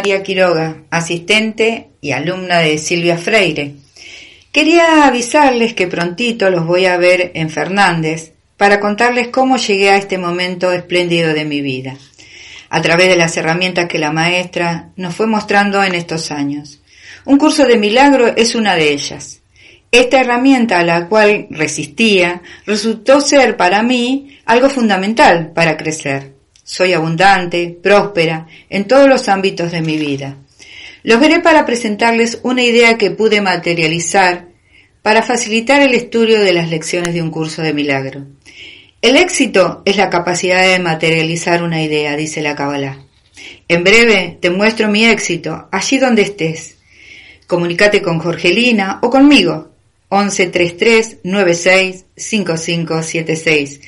María Quiroga, asistente y alumna de Silvia Freire. Quería avisarles que prontito los voy a ver en Fernández para contarles cómo llegué a este momento espléndido de mi vida, a través de las herramientas que la maestra nos fue mostrando en estos años. Un curso de milagro es una de ellas. Esta herramienta a la cual resistía resultó ser para mí algo fundamental para crecer. Soy abundante, próspera, en todos los ámbitos de mi vida. Los veré para presentarles una idea que pude materializar para facilitar el estudio de las lecciones de un curso de milagro. El éxito es la capacidad de materializar una idea, dice la Kabbalah. En breve te muestro mi éxito, allí donde estés. Comunícate con Jorgelina o conmigo. 1133 96 5576.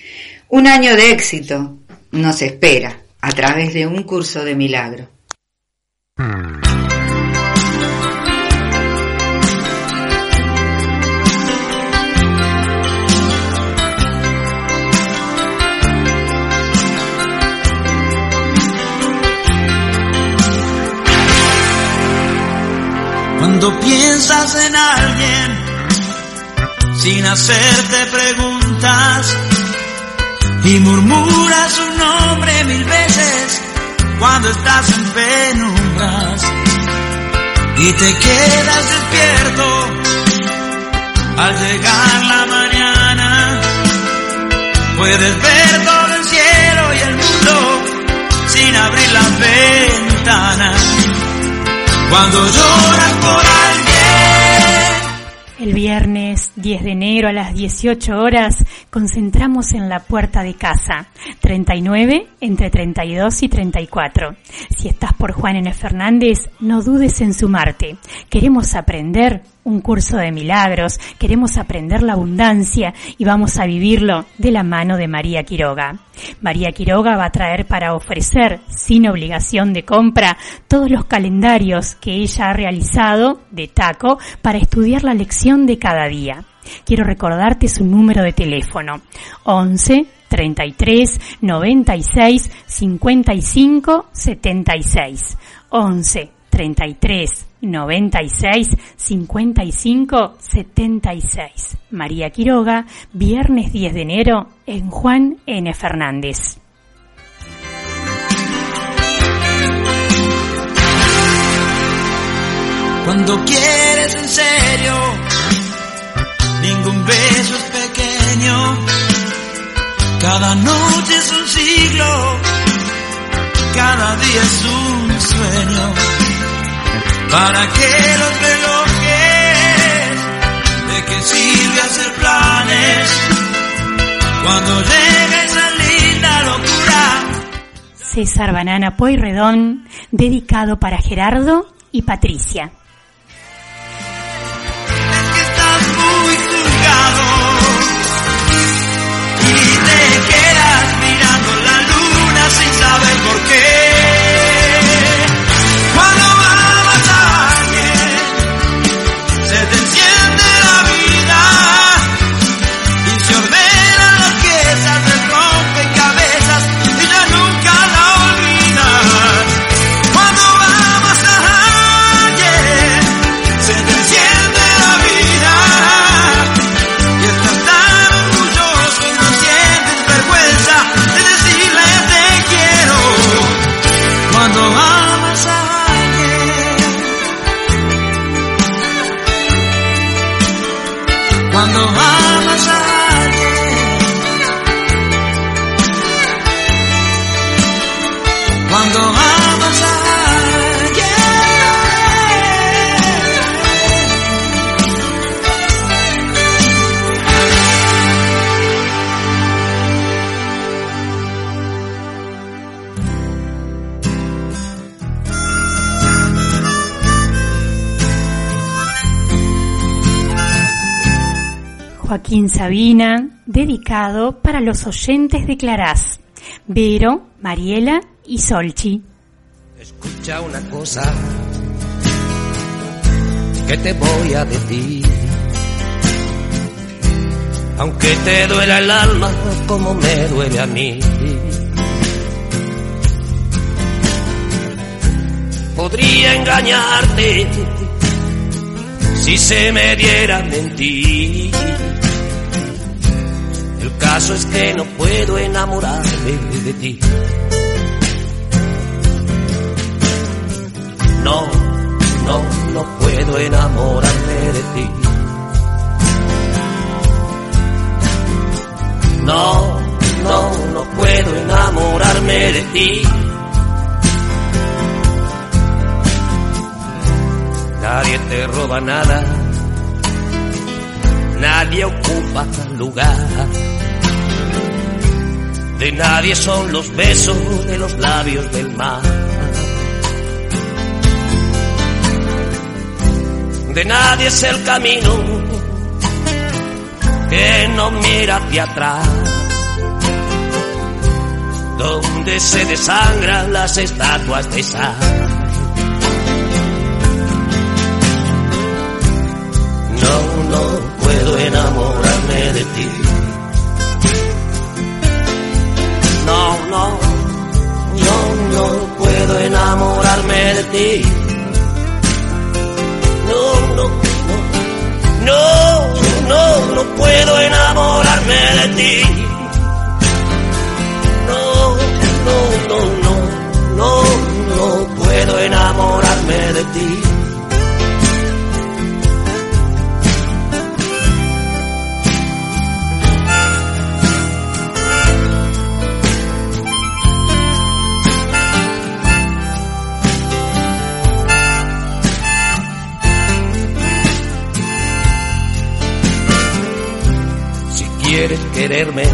Un año de éxito nos espera a través de un curso de milagro. Cuando piensas en alguien sin hacerte preguntas y murmuras su nombre mil veces cuando estás en penumbras. Y te quedas despierto al llegar la mañana. Puedes ver todo el cielo y el mundo sin abrir la ventana cuando lloras por alguien El viernes 10 de enero a las 18 horas concentramos en la puerta de casa, 39 entre 32 y 34. Si estás por Juan N. Fernández, no dudes en sumarte. Queremos aprender un curso de milagros, queremos aprender la abundancia y vamos a vivirlo de la mano de María Quiroga. María Quiroga va a traer para ofrecer, sin obligación de compra, todos los calendarios que ella ha realizado de taco para estudiar la lección de cada día. Quiero recordarte su número de teléfono 11 33 96 55 76 11 33 96 55 76. María Quiroga, viernes 10 de enero en Juan N. Fernández. Cuando quieres en serio, ningún beso es pequeño. Cada noche es un siglo, cada día es un sueño. ¿Para qué los relojes? ¿De qué sirve hacer planes? Cuando llega esa linda locura. César Banana Pueyrredón, dedicado para Gerardo y Patricia. Saber por qué. Joaquín Sabina, dedicado para los oyentes de Clarás, Vero, Mariela y Solchi. Escucha una cosa que te voy a decir. Aunque te duela el alma como me duele a mí. Podría engañarte si se me diera mentir. El caso es que no puedo enamorarme de ti. No, no, no puedo enamorarme de ti. No, no, no puedo enamorarme de ti. Nadie te roba nada, nadie ocupa lugar. De nadie son los besos de los labios del mar. de nadie es el camino que no mira hacia atrás, donde se desangran las estatuas de sal. No, no puedo enamorarme de ti. No, no, no, no puedo enamorarme de ti. No, no, no, no, no, no puedo enamorarme de ti. No, no, no, no, no, no puedo enamorarme de ti. Quererme.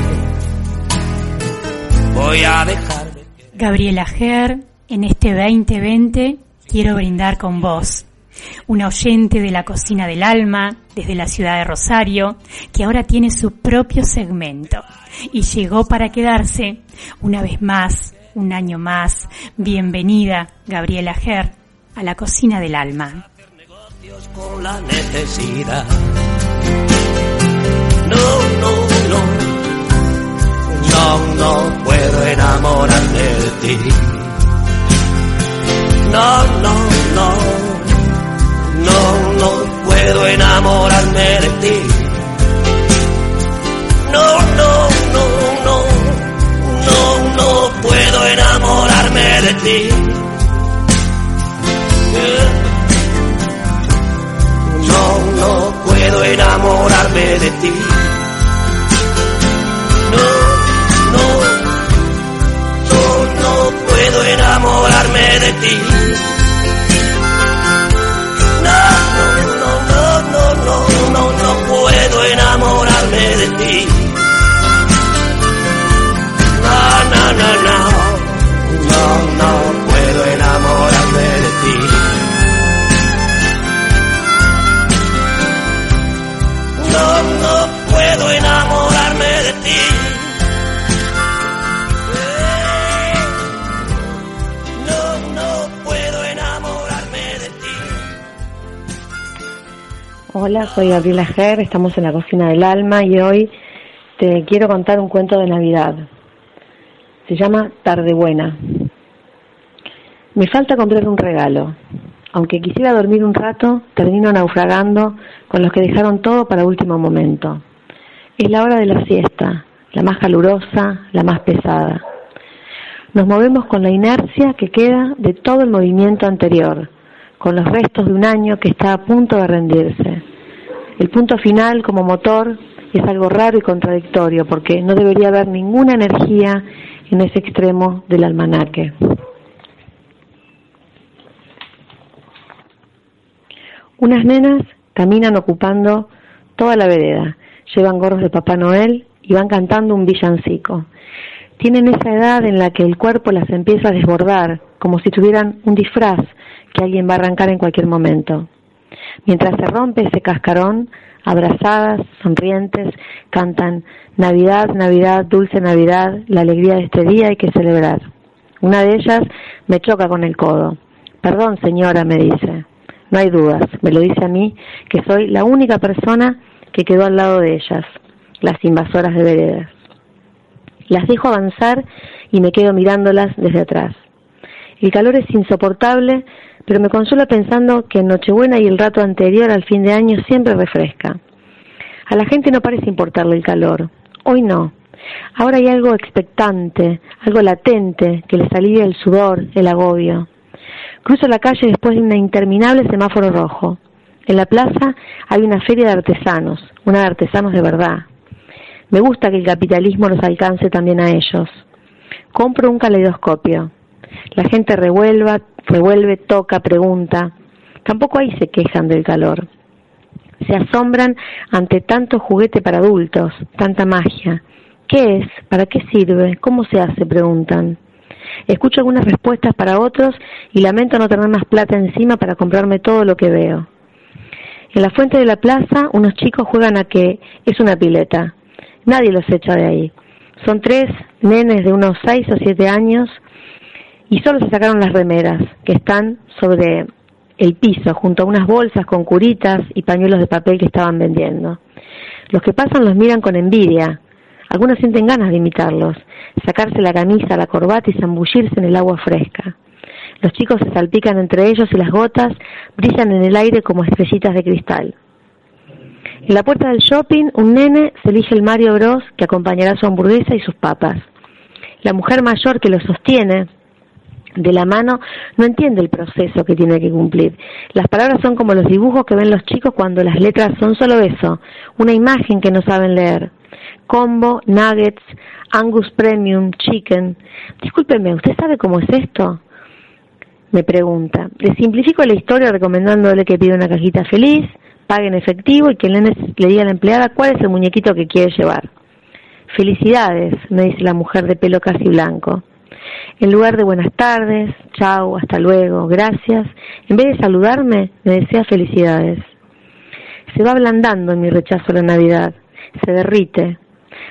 Voy a dejar. Gabriela Ger, en este 2020 quiero brindar con vos. Una oyente de la cocina del alma, desde la ciudad de Rosario, que ahora tiene su propio segmento y llegó para quedarse una vez más, un año más. Bienvenida, Gabriela Ger, a la cocina del alma. Con la necesidad. No, no, no. No, no puedo enamorarme de ti. No, no, no. No, no puedo enamorarme de ti. No, no, no, no. No, no puedo enamorarme de ti. No, no puedo enamorarme de ti. No, no, no puedo enamorarme de ti. No, no, no, no, no, no, no puedo enamorarme de ti. Hola, soy Gabriela Ger, estamos en la cocina del alma y hoy te quiero contar un cuento de Navidad. Se llama Tarde Buena. Me falta comprar un regalo. Aunque quisiera dormir un rato, termino naufragando con los que dejaron todo para último momento. Es la hora de la siesta, la más calurosa, la más pesada. Nos movemos con la inercia que queda de todo el movimiento anterior, con los restos de un año que está a punto de rendirse. El punto final como motor es algo raro y contradictorio porque no debería haber ninguna energía en ese extremo del almanaque. Unas nenas caminan ocupando toda la vereda, llevan gorros de Papá Noel y van cantando un villancico. Tienen esa edad en la que el cuerpo las empieza a desbordar, como si tuvieran un disfraz que alguien va a arrancar en cualquier momento. Mientras se rompe ese cascarón, abrazadas, sonrientes, cantan Navidad, Navidad, dulce Navidad, la alegría de este día hay que celebrar. Una de ellas me choca con el codo. Perdón, señora, me dice. No hay dudas, me lo dice a mí, que soy la única persona que quedó al lado de ellas, las invasoras de veredas. Las dejo avanzar y me quedo mirándolas desde atrás. El calor es insoportable, pero me consuela pensando que en Nochebuena y el rato anterior al fin de año siempre refresca. A la gente no parece importarle el calor. Hoy no. Ahora hay algo expectante, algo latente que les alivia el sudor, el agobio. Cruzo la calle después de un interminable semáforo rojo. En la plaza hay una feria de artesanos, una de artesanos de verdad. Me gusta que el capitalismo los alcance también a ellos. Compro un caleidoscopio. La gente revuelva, revuelve, toca, pregunta. Tampoco ahí se quejan del calor. Se asombran ante tanto juguete para adultos, tanta magia. ¿Qué es? ¿Para qué sirve? ¿Cómo se hace? preguntan. Escucho algunas respuestas para otros y lamento no tener más plata encima para comprarme todo lo que veo. En la fuente de la plaza, unos chicos juegan a que es una pileta. Nadie los echa de ahí. Son tres nenes de unos seis o siete años y solo se sacaron las remeras, que están sobre el piso, junto a unas bolsas con curitas y pañuelos de papel que estaban vendiendo. Los que pasan los miran con envidia. Algunos sienten ganas de imitarlos, sacarse la camisa, la corbata y zambullirse en el agua fresca. Los chicos se salpican entre ellos y las gotas brillan en el aire como estrellitas de cristal. En la puerta del shopping, un nene se elige el Mario Bros que acompañará su hamburguesa y sus papas. La mujer mayor que lo sostiene de la mano no entiende el proceso que tiene que cumplir. Las palabras son como los dibujos que ven los chicos cuando las letras son solo eso, una imagen que no saben leer. Combo, nuggets, Angus Premium, chicken. Discúlpeme, ¿usted sabe cómo es esto? Me pregunta. Le simplifico la historia recomendándole que pida una cajita feliz, pague en efectivo y que nene le diga a la empleada cuál es el muñequito que quiere llevar. Felicidades, me dice la mujer de pelo casi blanco. En lugar de buenas tardes, chao, hasta luego, gracias, en vez de saludarme, me desea felicidades. Se va ablandando en mi rechazo a la Navidad, se derrite.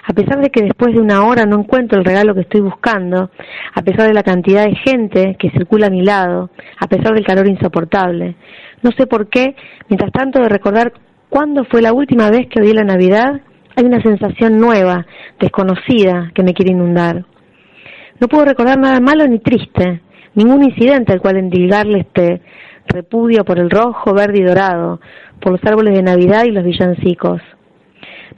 A pesar de que después de una hora no encuentro el regalo que estoy buscando, a pesar de la cantidad de gente que circula a mi lado, a pesar del calor insoportable, no sé por qué, mientras tanto de recordar cuándo fue la última vez que oí la Navidad, hay una sensación nueva, desconocida, que me quiere inundar. No puedo recordar nada malo ni triste, ningún incidente al cual endilgarle este repudio por el rojo, verde y dorado, por los árboles de Navidad y los villancicos.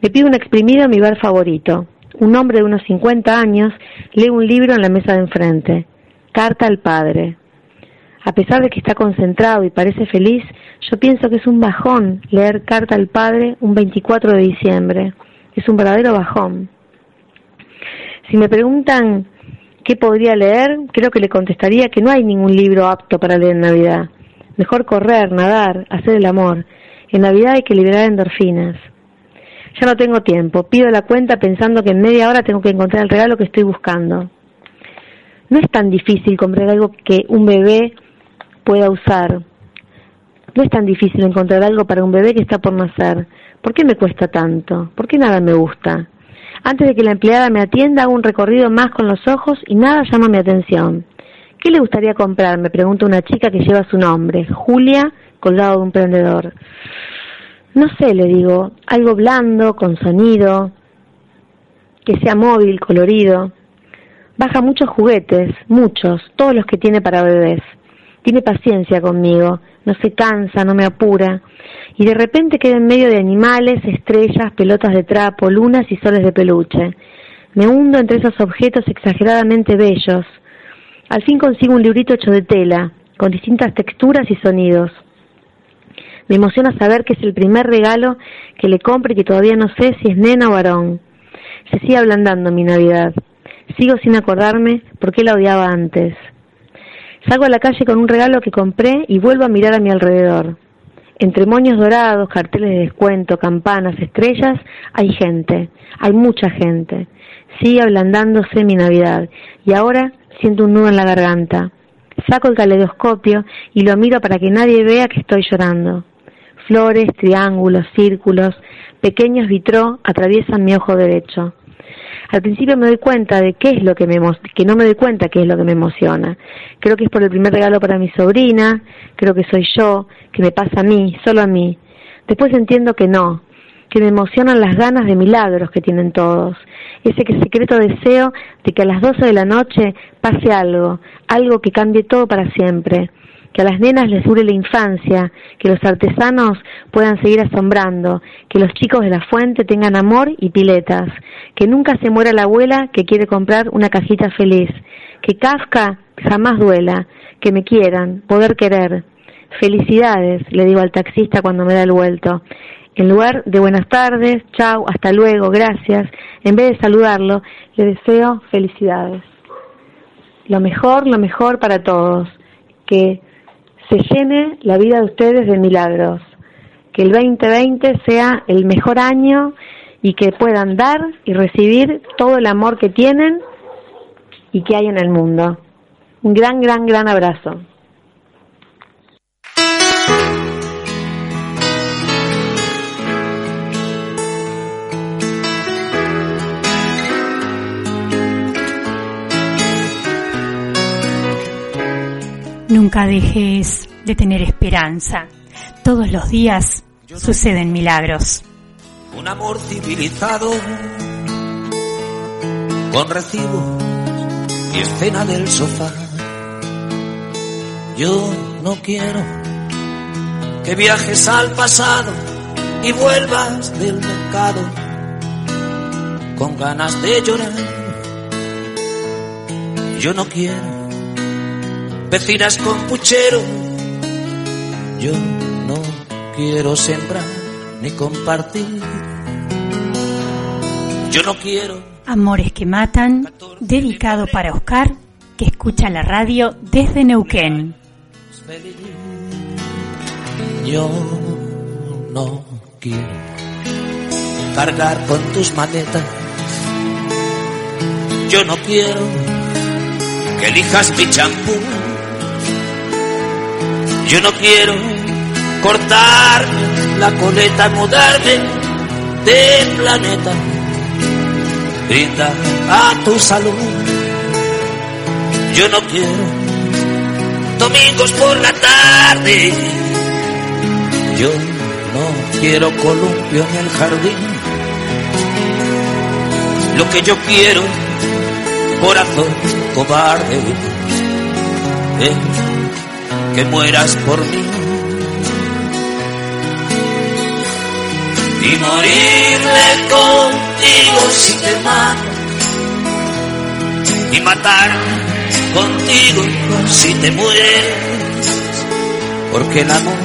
Me pido un exprimido a mi bar favorito. Un hombre de unos 50 años lee un libro en la mesa de enfrente. Carta al padre. A pesar de que está concentrado y parece feliz, yo pienso que es un bajón leer Carta al Padre un 24 de diciembre. Es un verdadero bajón. Si me preguntan qué podría leer, creo que le contestaría que no hay ningún libro apto para leer en Navidad. Mejor correr, nadar, hacer el amor. En Navidad hay que liberar endorfinas. Ya no tengo tiempo. Pido la cuenta pensando que en media hora tengo que encontrar el regalo que estoy buscando. No es tan difícil comprar algo que un bebé pueda usar. No es tan difícil encontrar algo para un bebé que está por nacer. ¿Por qué me cuesta tanto? ¿Por qué nada me gusta? Antes de que la empleada me atienda, hago un recorrido más con los ojos y nada llama mi atención. ¿Qué le gustaría comprar? Me pregunta una chica que lleva su nombre, Julia, colgado de un prendedor. No sé, le digo, algo blando, con sonido, que sea móvil, colorido. Baja muchos juguetes, muchos, todos los que tiene para bebés. Tiene paciencia conmigo, no se cansa, no me apura. Y de repente queda en medio de animales, estrellas, pelotas de trapo, lunas y soles de peluche. Me hundo entre esos objetos exageradamente bellos. Al fin consigo un librito hecho de tela, con distintas texturas y sonidos. Me emociona saber que es el primer regalo que le compre y que todavía no sé si es nena o varón. Se sigue ablandando mi Navidad. Sigo sin acordarme por qué la odiaba antes. Salgo a la calle con un regalo que compré y vuelvo a mirar a mi alrededor. Entre moños dorados, carteles de descuento, campanas, estrellas, hay gente, hay mucha gente. Sigue ablandándose mi Navidad y ahora siento un nudo en la garganta. Saco el caleidoscopio y lo miro para que nadie vea que estoy llorando. Flores, triángulos, círculos, pequeños vitró atraviesan mi ojo derecho. Al principio me doy cuenta de qué es lo que me que no me doy cuenta qué es lo que me emociona. Creo que es por el primer regalo para mi sobrina, creo que soy yo, que me pasa a mí, solo a mí. Después entiendo que no, que me emocionan las ganas de milagros que tienen todos. Ese secreto deseo de que a las 12 de la noche pase algo, algo que cambie todo para siempre que a las nenas les dure la infancia, que los artesanos puedan seguir asombrando, que los chicos de la fuente tengan amor y piletas, que nunca se muera la abuela que quiere comprar una cajita feliz, que Kafka jamás duela, que me quieran, poder querer. Felicidades, le digo al taxista cuando me da el vuelto. En lugar de buenas tardes, chao, hasta luego, gracias, en vez de saludarlo, le deseo felicidades. Lo mejor, lo mejor para todos. Que se llene la vida de ustedes de milagros. Que el 2020 sea el mejor año y que puedan dar y recibir todo el amor que tienen y que hay en el mundo. Un gran, gran, gran abrazo. Nunca dejes de tener esperanza. Todos los días suceden milagros. Un amor civilizado con recibo y escena del sofá. Yo no quiero que viajes al pasado y vuelvas del mercado con ganas de llorar. Yo no quiero vecinas con puchero. Yo no quiero sembrar ni compartir. Yo no quiero. Amores que matan, dedicado para Oscar, que escucha la radio desde Neuquén. Yo no quiero cargar con tus maletas Yo no quiero que elijas mi champú. Yo no quiero cortar la coleta, mudarme de planeta. Brinda a tu salud. Yo no quiero domingos por la tarde. Yo no quiero columpio en el jardín. Lo que yo quiero, corazón cobarde, es que mueras por mí. Y morirme contigo si te mato. Y matar contigo si te mueres. Porque el amor,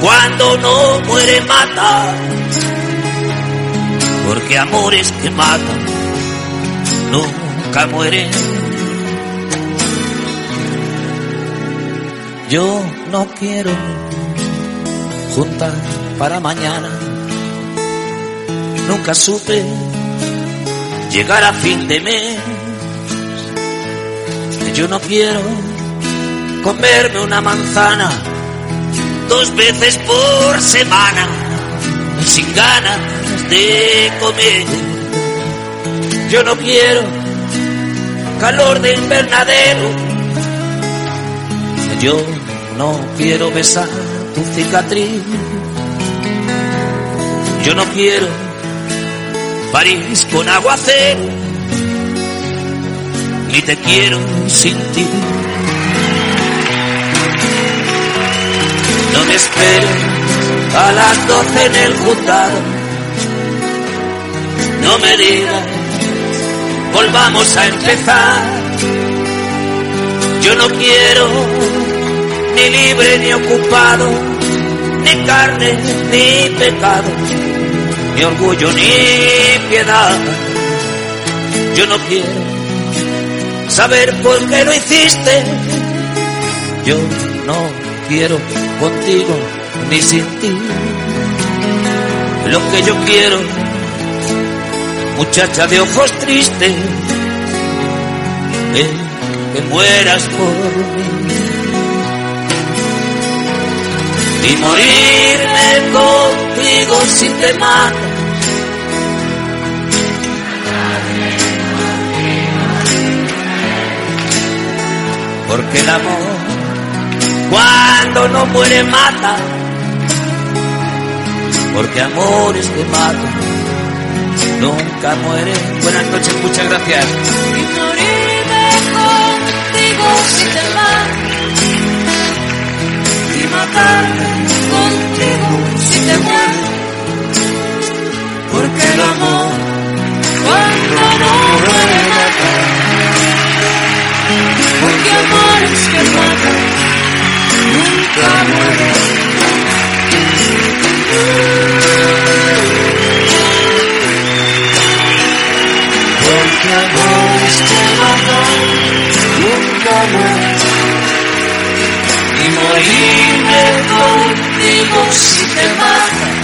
cuando no muere, mata. Porque amores que matan nunca mueren. Yo no quiero juntar para mañana. Nunca supe llegar a fin de mes. Yo no quiero comerme una manzana dos veces por semana sin ganas de comer. Yo no quiero calor de invernadero. Yo no quiero besar tu cicatriz. Yo no quiero París con aguacero. Ni te quiero sin ti. No me esperes a las doce en el juzgado. No me digas, volvamos a empezar. Yo no quiero ni libre ni ocupado, ni carne ni pecado, ni orgullo ni piedad. Yo no quiero saber por qué lo hiciste. Yo no quiero contigo ni sin ti. Lo que yo quiero, muchacha de ojos tristes, es que mueras por mí. Y morirme contigo si te mato. Porque el amor, cuando no muere, mata. Porque amores que matan, nunca mueren. Buenas noches, muchas gracias. Y morirme contigo si te Contigo si te muero. Porque el amor, cuando no muere, mata. Porque amores que matan, nunca mueren. Porque amores que matan, nunca mueren. Y morirme contigo si te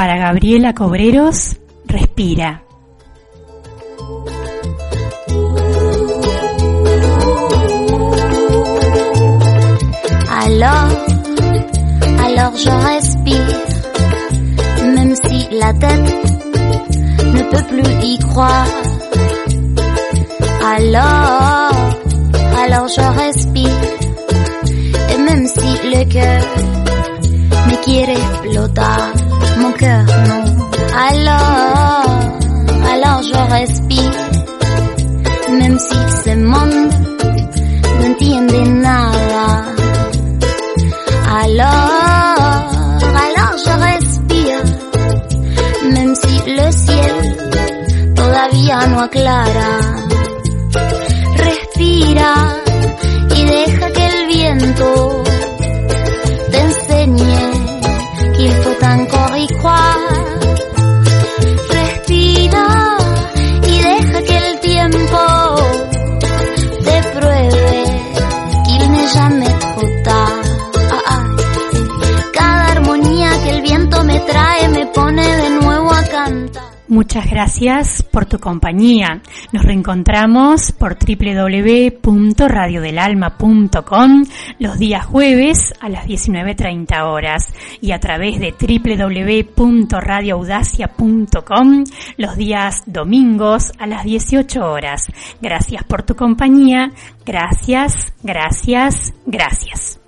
para Gabriela Cobreros, Respira. Alors, alors je respire, même si la tête ne peut plus y croire. Alors, alors je respire, et même si le cœur me quiere explotar, Alors, alors je respire, même si ce monde no entiende nada. Alors, alors je respire, même si le ciel todavía piano aclara. Muchas gracias por tu compañía. Nos reencontramos por www.radiodelalma.com los días jueves a las 19.30 horas y a través de www.radioaudacia.com los días domingos a las 18 horas. Gracias por tu compañía. Gracias, gracias, gracias.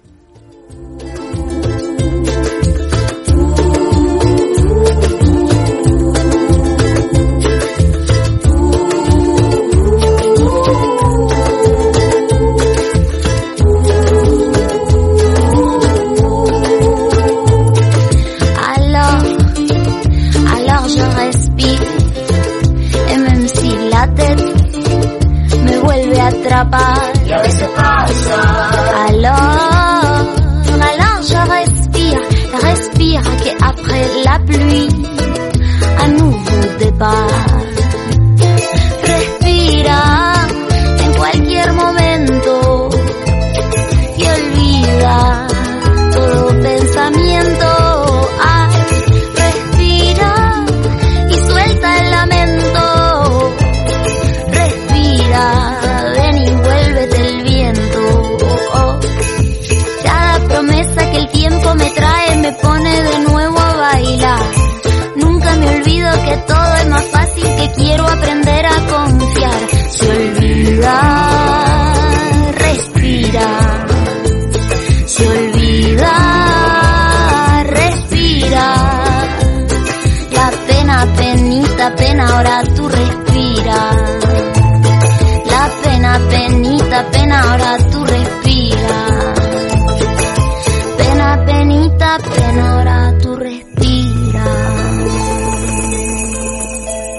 Vuelve a atrapar. Y a veces pasa. Alors, alors je respire, respire que après la pluie, à nouveau départ. Quiero aprender a confiar. Se olvida, respira. Se olvida, respira. La pena, penita, pena, ahora